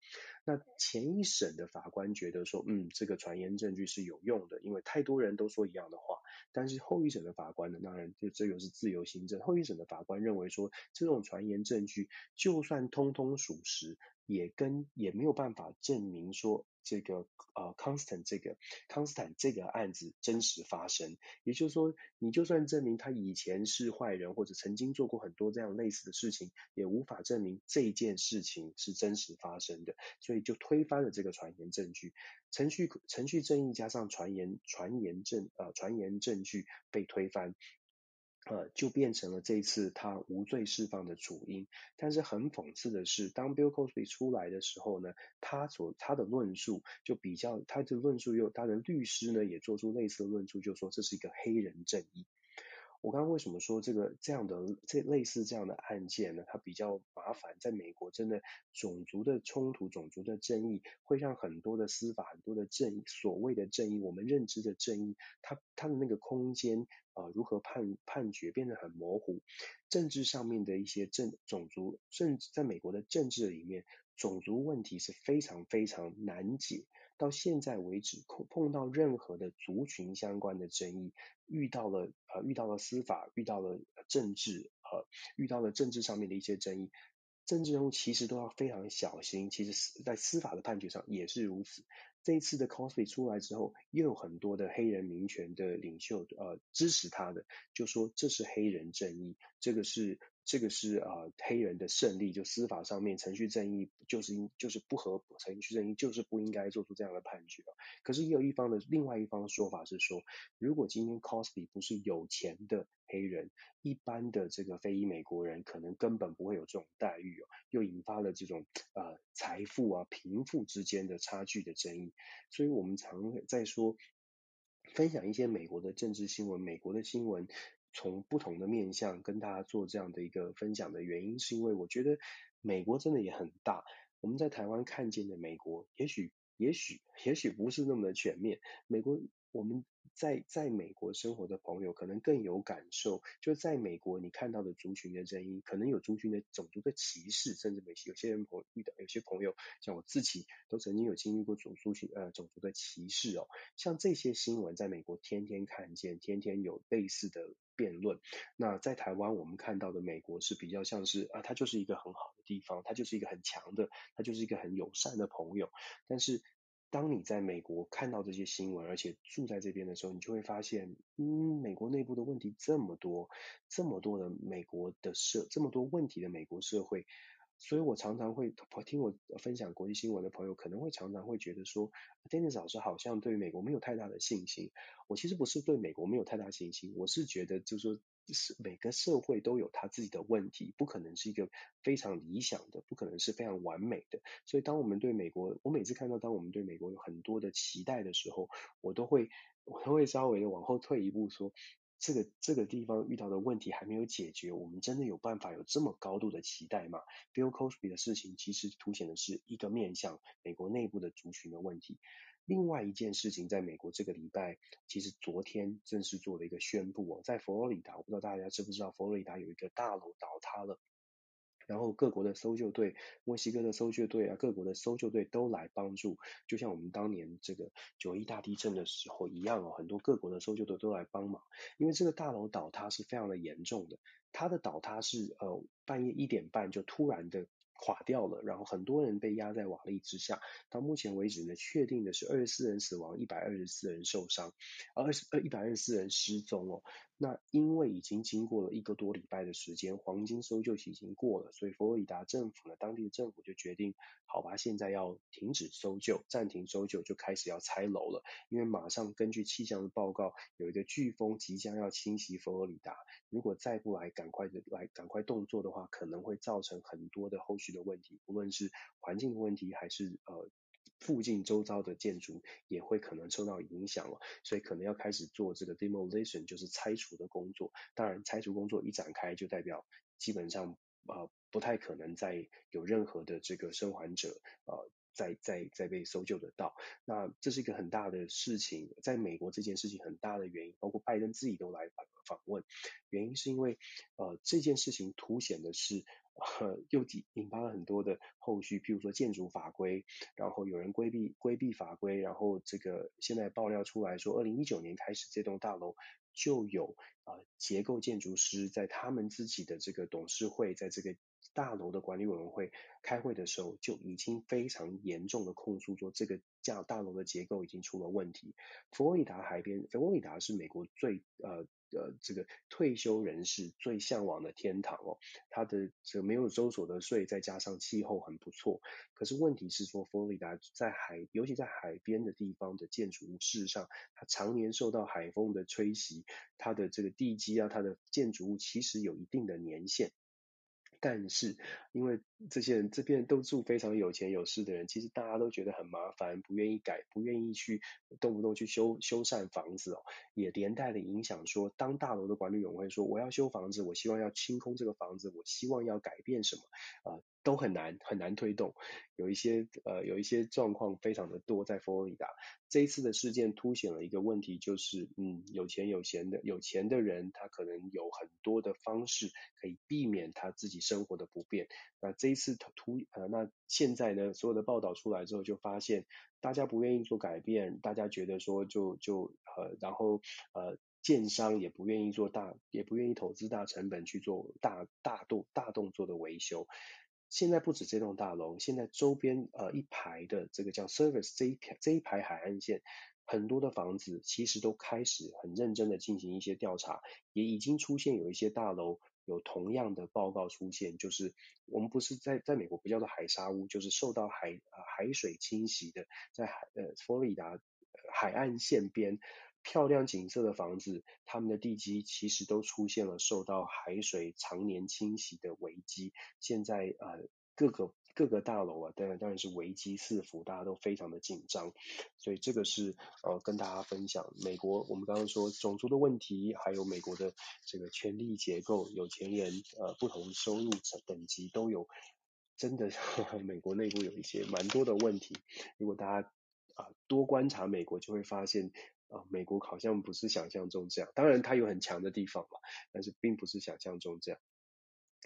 那前一审的法官觉得说，嗯，这个传言证据是有用的，因为太多人都说一样的话。但是后一审的法官呢，当然就这又是自由心证。后一审的法官认为说，这种传言证据就算通通属实，也跟也没有办法证明说。这个呃，康斯坦这个康斯坦这个案子真实发生，也就是说，你就算证明他以前是坏人，或者曾经做过很多这样类似的事情，也无法证明这件事情是真实发生的，所以就推翻了这个传言证据。程序程序正义加上传言传言证呃传言证据被推翻。呃，就变成了这次他无罪释放的主因。但是很讽刺的是，当 Bill Cosby 出来的时候呢，他所他的论述就比较，他的论述又他的律师呢也做出类似的论述，就说这是一个黑人正义。我刚刚为什么说这个这样的这类似这样的案件呢？它比较麻烦，在美国真的种族的冲突、种族的争议，会让很多的司法、很多的正义，所谓的正义，我们认知的正义，它它的那个空间啊、如何判判决变得很模糊。政治上面的一些政种族政，在美国的政治里面，种族问题是非常非常难解。到现在为止，碰碰到任何的族群相关的争议，遇到了呃遇到了司法，遇到了政治，呃遇到了政治上面的一些争议，政治人物其实都要非常小心。其实，在司法的判决上也是如此。这一次的 Cosby 出来之后，又有很多的黑人民权的领袖呃支持他的，就说这是黑人正义，这个是。这个是呃黑人的胜利，就司法上面程序正义就是应就是不合程序正义就是不应该做出这样的判决。可是也有一方的另外一方的说法是说，如果今天 Cosby 不是有钱的黑人，一般的这个非裔美国人可能根本不会有这种待遇哦，又引发了这种呃财富啊贫富之间的差距的争议。所以我们常在说分享一些美国的政治新闻，美国的新闻。从不同的面向跟大家做这样的一个分享的原因，是因为我觉得美国真的也很大。我们在台湾看见的美国，也许、也许、也许不是那么的全面。美国。我们在在美国生活的朋友可能更有感受，就在美国你看到的族群的争议，可能有族群的种族的歧视，甚至有些人朋友遇到，有些朋友像我自己都曾经有经历过种族群呃种族的歧视哦，像这些新闻在美国天天看见，天天有类似的辩论。那在台湾我们看到的美国是比较像是啊，它就是一个很好的地方，它就是一个很强的，它就是一个很友善的朋友，但是。当你在美国看到这些新闻，而且住在这边的时候，你就会发现，嗯，美国内部的问题这么多，这么多的美国的社，这么多问题的美国社会，所以我常常会听我分享国际新闻的朋友，可能会常常会觉得说，Dennis 老师好像对美国没有太大的信心。我其实不是对美国没有太大信心，我是觉得就是说。是每个社会都有他自己的问题，不可能是一个非常理想的，不可能是非常完美的。所以当我们对美国，我每次看到当我们对美国有很多的期待的时候，我都会我都会稍微的往后退一步说，这个这个地方遇到的问题还没有解决，我们真的有办法有这么高度的期待吗？Bill Cosby 的事情其实凸显的是一个面向美国内部的族群的问题。另外一件事情，在美国这个礼拜，其实昨天正式做了一个宣布哦，在佛罗里达，我不知道大家知不知道，佛罗里达有一个大楼倒塌了，然后各国的搜救队，墨西哥的搜救队啊，各国的搜救队都来帮助，就像我们当年这个九一大地震的时候一样哦，很多各国的搜救队都来帮忙，因为这个大楼倒塌是非常的严重的，它的倒塌是呃半夜一点半就突然的。垮掉了，然后很多人被压在瓦砾之下。到目前为止呢，确定的是二十四人死亡，一百二十四人受伤，而是呃一百二十四人失踪哦。那因为已经经过了一个多礼拜的时间，黄金搜救期已经过了，所以佛罗里达政府呢，当地的政府就决定，好吧，现在要停止搜救，暂停搜救，就开始要拆楼了。因为马上根据气象的报告，有一个飓风即将要侵袭佛罗里达，如果再不来赶快的来赶快动作的话，可能会造成很多的后续。的问题，不论是环境的问题，还是呃附近周遭的建筑，也会可能受到影响了，所以可能要开始做这个 demolition，就是拆除的工作。当然，拆除工作一展开，就代表基本上呃不太可能再有任何的这个生还者呃。再再再被搜救得到，那这是一个很大的事情，在美国这件事情很大的原因，包括拜登自己都来访访问，原因是因为呃这件事情凸显的是呃又引引发了很多的后续，譬如说建筑法规，然后有人规避规避法规，然后这个现在爆料出来说，二零一九年开始这栋大楼就有啊、结构建筑师在他们自己的这个董事会在这个。大楼的管理委员会开会的时候就已经非常严重的控诉说，这个架大楼的结构已经出了问题。佛罗里达海边，佛罗里达是美国最呃呃这个退休人士最向往的天堂哦。它的这个没有收所得税，再加上气候很不错。可是问题是说，佛罗里达在海，尤其在海边的地方的建筑物，事实上它常年受到海风的吹袭，它的这个地基啊，它的建筑物其实有一定的年限。但是，因为这些人这边都住非常有钱有势的人，其实大家都觉得很麻烦，不愿意改，不愿意去动不动去修修缮房子哦，也连带的影响说，当大楼的管理委员会说我要修房子，我希望要清空这个房子，我希望要改变什么？啊，都很难很难推动，有一些呃有一些状况非常的多在佛罗里达。这一次的事件凸显了一个问题，就是嗯有钱有闲的有钱的人，他可能有很多的方式可以避免他自己生活的不便。那这一次突呃那现在呢，所有的报道出来之后，就发现大家不愿意做改变，大家觉得说就就呃然后呃建商也不愿意做大，也不愿意投资大成本去做大大动大动作的维修。现在不止这栋大楼，现在周边呃一排的这个叫 Service 这一排这一排海岸线，很多的房子其实都开始很认真的进行一些调查，也已经出现有一些大楼有同样的报告出现，就是我们不是在在美国不叫做海砂屋，就是受到海呃海水侵袭的，在海呃佛罗里达海岸线边。漂亮景色的房子，他们的地基其实都出现了受到海水常年侵袭的危机。现在呃各个各个大楼啊，当然当然是危机四伏，大家都非常的紧张。所以这个是呃跟大家分享，美国我们刚刚说种族的问题，还有美国的这个权力结构，有钱人呃不同收入等级都有，真的呵呵 美国内部有一些蛮多的问题。如果大家啊、多观察美国，就会发现。啊，美国好像不是想象中这样，当然它有很强的地方嘛，但是并不是想象中这样。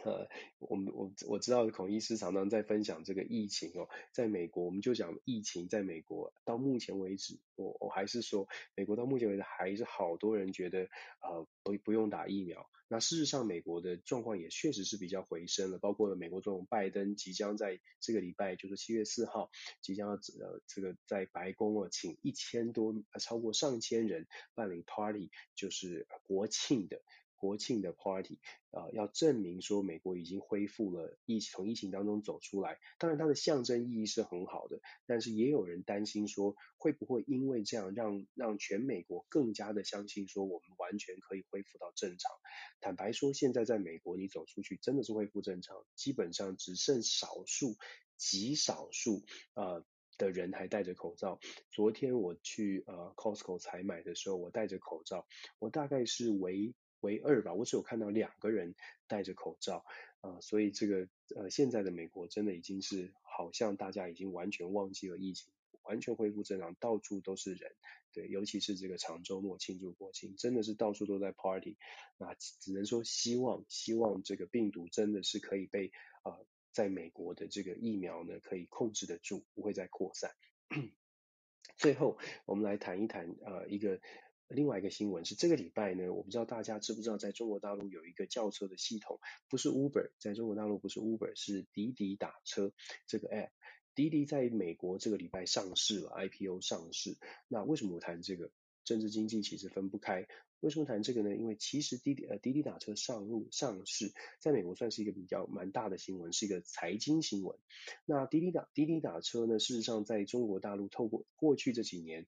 呃，我们我我知道孔医师常常在分享这个疫情哦，在美国我们就讲疫情，在美国到目前为止，我我还是说，美国到目前为止还是好多人觉得呃不不用打疫苗。那事实上，美国的状况也确实是比较回升了，包括了美国总统拜登即将在这个礼拜，就是七月四号，即将要呃这个在白宫啊请一千多超过上千人办理 party，就是国庆的。国庆的 party，呃，要证明说美国已经恢复了疫，从疫情当中走出来。当然，它的象征意义是很好的，但是也有人担心说，会不会因为这样让让全美国更加的相信说，我们完全可以恢复到正常。坦白说，现在在美国，你走出去真的是恢复正常，基本上只剩少数极少数呃的人还戴着口罩。昨天我去呃 Costco 采买的时候，我戴着口罩，我大概是唯为二吧，我只有看到两个人戴着口罩啊、呃，所以这个呃现在的美国真的已经是好像大家已经完全忘记了疫情，完全恢复正常，到处都是人，对，尤其是这个长周末庆祝国庆，真的是到处都在 party，那只能说希望希望这个病毒真的是可以被啊、呃、在美国的这个疫苗呢可以控制得住，不会再扩散。最后我们来谈一谈呃一个。另外一个新闻是这个礼拜呢，我不知道大家知不知道，在中国大陆有一个叫车的系统，不是 Uber，在中国大陆不是 Uber，是滴滴打车这个 app。滴滴在美国这个礼拜上市了，IPO 上市。那为什么我谈这个？政治经济其实分不开。为什么谈这个呢？因为其实滴滴呃滴滴打车上路上市，在美国算是一个比较蛮大的新闻，是一个财经新闻。那滴滴打滴滴打车呢，事实上在中国大陆透过过去这几年。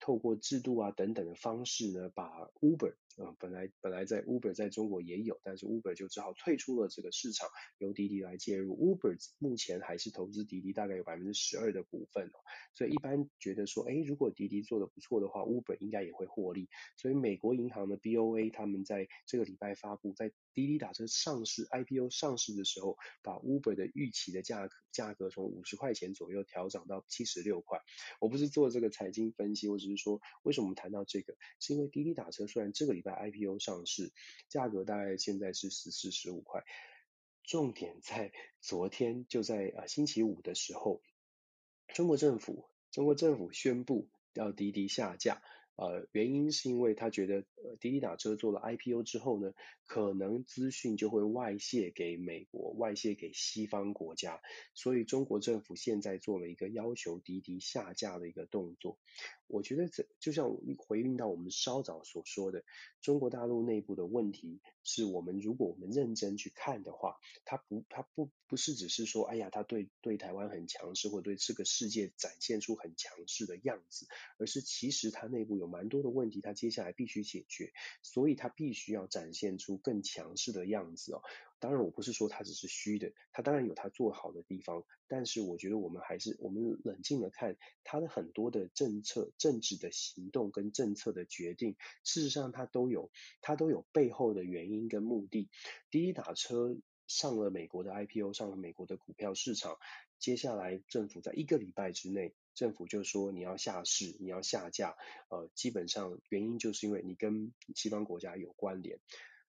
透过制度啊等等的方式呢，把 Uber 啊、本来本来在 Uber 在中国也有，但是 Uber 就只好退出了这个市场，由滴滴来介入。Uber 目前还是投资滴滴大概有百分之十二的股份哦，所以一般觉得说，诶，如果滴滴做得不错的话，Uber 应该也会获利。所以美国银行的 BOA 他们在这个礼拜发布，在滴滴打车上市 IPO 上市的时候，把 Uber 的预期的价格价格从五十块钱左右调涨到七十六块。我不是做这个财经分析，我只是说为什么我们谈到这个，是因为滴滴打车虽然这个礼拜 IPO 上市，价格大概现在是十四十五块，重点在昨天就在啊星期五的时候，中国政府中国政府宣布要滴滴下架。呃，原因是因为他觉得，呃，滴滴打车做了 IPO 之后呢，可能资讯就会外泄给美国，外泄给西方国家，所以中国政府现在做了一个要求滴滴下架的一个动作。我觉得这就像回应到我们稍早所说的，中国大陆内部的问题是我们如果我们认真去看的话，它不，它不不是只是说，哎呀，它对对台湾很强势，或对这个世界展现出很强势的样子，而是其实它内部有。蛮多的问题，他接下来必须解决，所以他必须要展现出更强势的样子哦。当然，我不是说他只是虚的，他当然有他做好的地方，但是我觉得我们还是我们冷静的看他的很多的政策、政治的行动跟政策的决定，事实上他都有他都有背后的原因跟目的。滴滴打车上了美国的 IPO，上了美国的股票市场。接下来政府在一个礼拜之内，政府就说你要下市，你要下架。呃，基本上原因就是因为你跟西方国家有关联。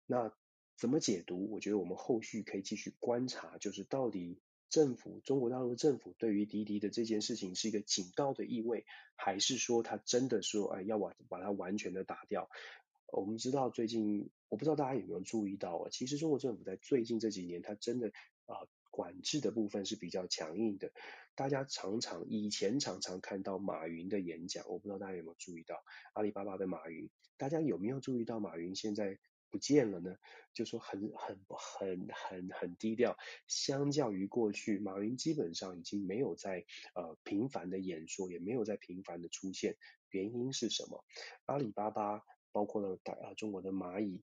那怎么解读？我觉得我们后续可以继续观察，就是到底政府中国大陆政府对于滴滴的这件事情是一个警告的意味，还是说他真的说，哎，要把把它完全的打掉？我们知道最近，我不知道大家有没有注意到啊，其实中国政府在最近这几年，它真的啊、管制的部分是比较强硬的。大家常常以前常常看到马云的演讲，我不知道大家有没有注意到阿里巴巴的马云，大家有没有注意到马云现在？不见了呢，就说很很很很很低调。相较于过去，马云基本上已经没有在呃频繁的演说，也没有在频繁的出现。原因是什么？阿里巴巴包括了大呃中国的蚂蚁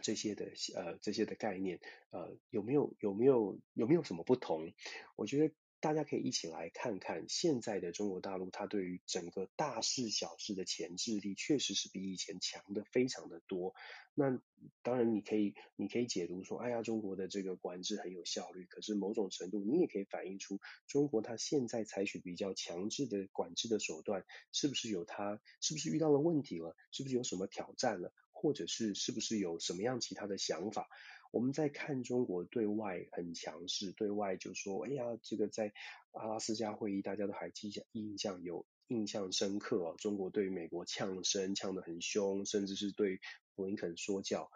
这些的呃这些的概念呃有没有有没有有没有什么不同？我觉得。大家可以一起来看看现在的中国大陆，它对于整个大事小事的前置力，确实是比以前强的非常的多。那当然，你可以你可以解读说，哎呀，中国的这个管制很有效率。可是某种程度，你也可以反映出中国它现在采取比较强制的管制的手段，是不是有它，是不是遇到了问题了？是不是有什么挑战了？或者是是不是有什么样其他的想法？我们在看中国对外很强势，对外就说，哎呀，这个在阿拉斯加会议，大家都还记下印象有印象深刻。中国对美国呛声呛得很凶，甚至是对布林肯说教。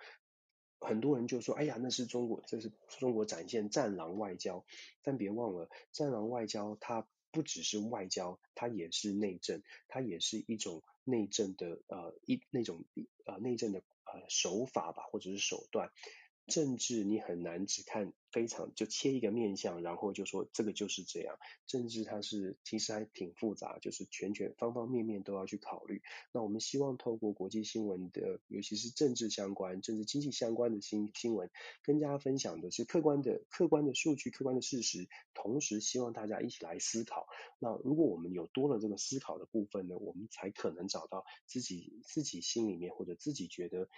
很多人就说，哎呀，那是中国，这是中国展现战狼外交。但别忘了，战狼外交它不只是外交，它也是内政，它也是一种内政的呃一那种呃内政的呃手法吧，或者是手段。政治你很难只看非常就切一个面向，然后就说这个就是这样。政治它是其实还挺复杂，就是全全方方面面都要去考虑。那我们希望透过国际新闻的，尤其是政治相关、政治经济相关的新新闻，跟大家分享的是客观的、客观的数据、客观的事实，同时希望大家一起来思考。那如果我们有多了这个思考的部分呢，我们才可能找到自己自己心里面或者自己觉得。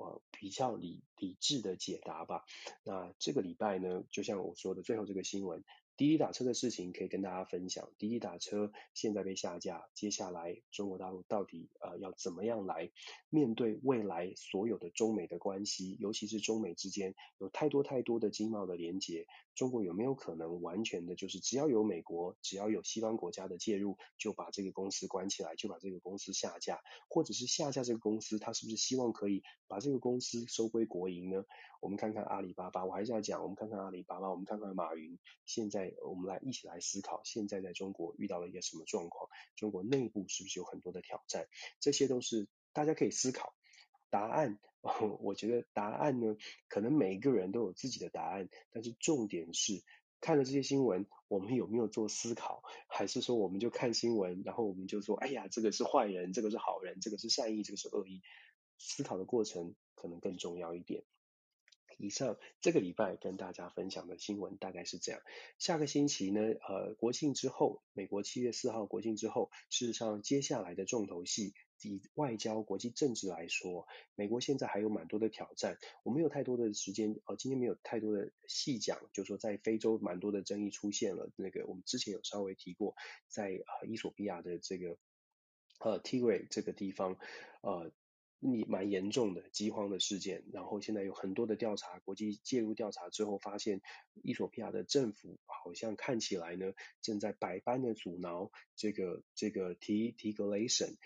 呃，比较理理智的解答吧。那这个礼拜呢，就像我说的最后这个新闻。滴滴打车的事情可以跟大家分享。滴滴打车现在被下架，接下来中国大陆到底呃要怎么样来面对未来所有的中美的关系，尤其是中美之间有太多太多的经贸的连接，中国有没有可能完全的就是只要有美国，只要有西方国家的介入，就把这个公司关起来，就把这个公司下架，或者是下架这个公司，他是不是希望可以把这个公司收归国营呢？我们看看阿里巴巴，我还是要讲，我们看看阿里巴巴，我们看看马云现在。我们来一起来思考，现在在中国遇到了一个什么状况？中国内部是不是有很多的挑战？这些都是大家可以思考。答案，我觉得答案呢，可能每一个人都有自己的答案，但是重点是看了这些新闻，我们有没有做思考？还是说我们就看新闻，然后我们就说，哎呀，这个是坏人，这个是好人，这个是善意，这个是恶意？思考的过程可能更重要一点。以上这个礼拜跟大家分享的新闻大概是这样。下个星期呢，呃，国庆之后，美国七月四号国庆之后，事实上接下来的重头戏，以外交国际政治来说，美国现在还有蛮多的挑战。我没有太多的时间，呃，今天没有太多的细讲，就是说在非洲蛮多的争议出现了。那个我们之前有稍微提过，在呃伊索比亚的这个呃 Tigray 这个地方，呃。你蛮严重的饥荒的事件，然后现在有很多的调查，国际介入调查之后，发现伊索比亚的政府好像看起来呢，正在百般的阻挠这个这个提提格雷省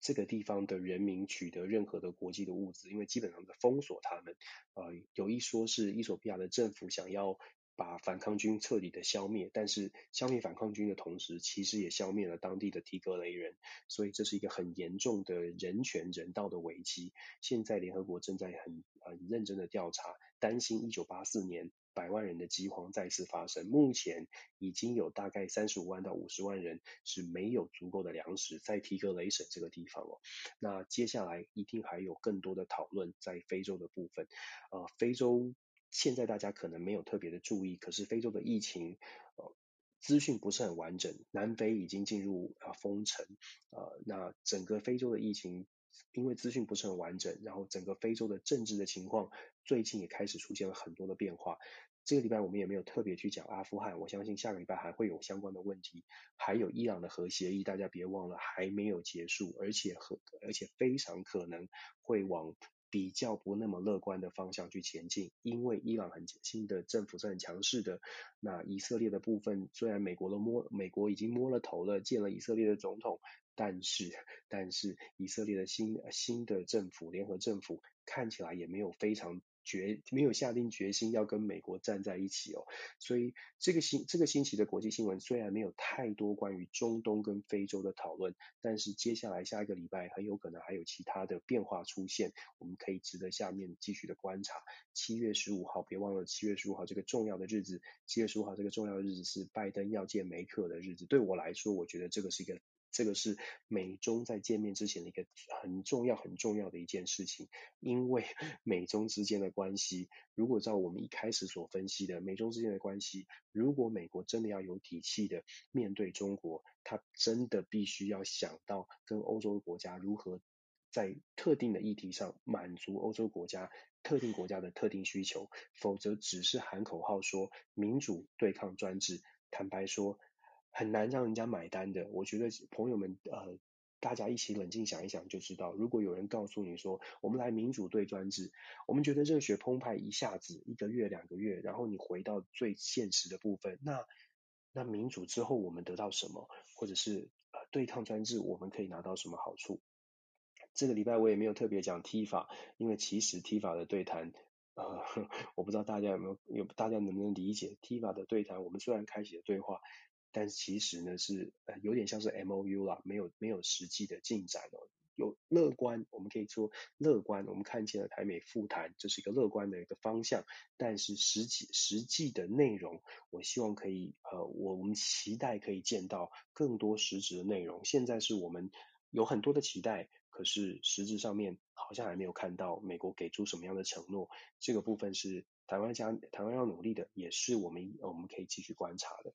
这个地方的人民取得任何的国际的物资，因为基本上在封锁他们。呃，有一说是伊索比亚的政府想要。把反抗军彻底的消灭，但是消灭反抗军的同时，其实也消灭了当地的提格雷人，所以这是一个很严重的人权人道的危机。现在联合国正在很很认真的调查，担心一九八四年百万人的饥荒再次发生。目前已经有大概三十五万到五十万人是没有足够的粮食在提格雷省这个地方哦。那接下来一定还有更多的讨论在非洲的部分，呃，非洲。现在大家可能没有特别的注意，可是非洲的疫情，呃，资讯不是很完整。南非已经进入啊封城，呃，那整个非洲的疫情，因为资讯不是很完整，然后整个非洲的政治的情况，最近也开始出现了很多的变化。这个礼拜我们也没有特别去讲阿富汗，我相信下个礼拜还会有相关的问题。还有伊朗的核协议，大家别忘了还没有结束，而且和而且非常可能会往比较不那么乐观的方向去前进，因为伊朗很新的政府是很强势的。那以色列的部分，虽然美国都摸美国已经摸了头了，见了以色列的总统，但是但是以色列的新新的政府联合政府看起来也没有非常。决没有下定决心要跟美国站在一起哦，所以这个星这个星期的国际新闻虽然没有太多关于中东跟非洲的讨论，但是接下来下一个礼拜很有可能还有其他的变化出现，我们可以值得下面继续的观察。七月十五号，别忘了七月十五号这个重要的日子，七月十五号这个重要的日子是拜登要见梅克的日子。对我来说，我觉得这个是一个。这个是美中在见面之前的一个很重要、很重要的一件事情，因为 美中之间的关系，如果照我们一开始所分析的，美中之间的关系，如果美国真的要有底气的面对中国，他真的必须要想到跟欧洲国家如何在特定的议题上满足欧洲国家特定国家的特定需求，否则只是喊口号说民主对抗专制，坦白说。很难让人家买单的。我觉得朋友们，呃，大家一起冷静想一想就知道。如果有人告诉你说，我们来民主对专制，我们觉得热血澎湃，一下子一个月两个月，然后你回到最现实的部分，那那民主之后我们得到什么？或者是对抗专制，我们可以拿到什么好处？这个礼拜我也没有特别讲 T 法因为其实 T 法的对谈，呃，我不知道大家有没有有大家能不能理解 TIFA 的对谈？我们虽然开启了对话。但其实呢，是呃有点像是 MOU 啦，没有没有实际的进展哦。有乐观，我们可以说乐观，我们看见了台美复谈，这是一个乐观的一个方向。但是实际实际的内容，我希望可以呃，我我们期待可以见到更多实质的内容。现在是我们有很多的期待，可是实质上面好像还没有看到美国给出什么样的承诺。这个部分是台湾加台湾要努力的，也是我们我们可以继续观察的。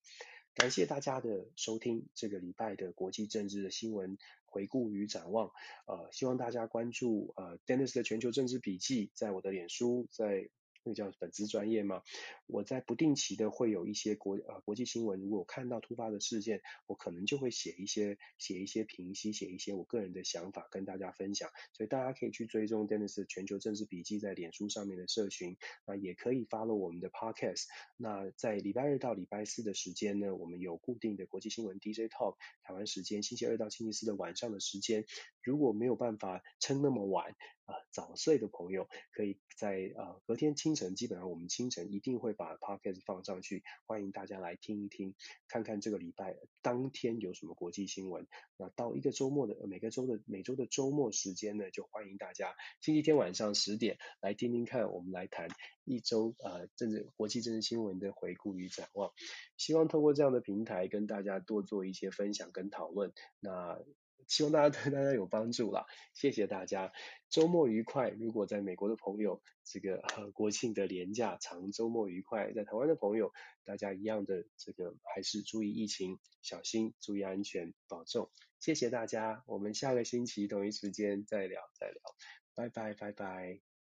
感谢大家的收听，这个礼拜的国际政治的新闻回顾与展望。呃，希望大家关注呃 Dennis 的全球政治笔记，在我的脸书，在。那个叫粉丝专业吗？我在不定期的会有一些国呃国际新闻，如果看到突发的事件，我可能就会写一些写一些评析，写一些我个人的想法跟大家分享。所以大家可以去追踪 Dennis 全球政治笔记在脸书上面的社群，那也可以 follow 我们的 Podcast。那在礼拜日到礼拜四的时间呢，我们有固定的国际新闻 DJ Talk，台湾时间星期二到星期四的晚上的时间。如果没有办法撑那么晚、呃，早睡的朋友可以在呃隔天清晨，基本上我们清晨一定会把 podcast 放上去，欢迎大家来听一听，看看这个礼拜当天有什么国际新闻。那到一个周末的每个周的每周的周末时间呢，就欢迎大家星期天晚上十点来听听看，我们来谈一周呃政治国际政治新闻的回顾与展望。希望透过这样的平台跟大家多做一些分享跟讨论。那希望大家对大家有帮助啦，谢谢大家，周末愉快。如果在美国的朋友，这个呃国庆的连假长，周末愉快。在台湾的朋友，大家一样的这个还是注意疫情，小心，注意安全，保重。谢谢大家，我们下个星期同一时间再聊再聊，拜拜拜拜。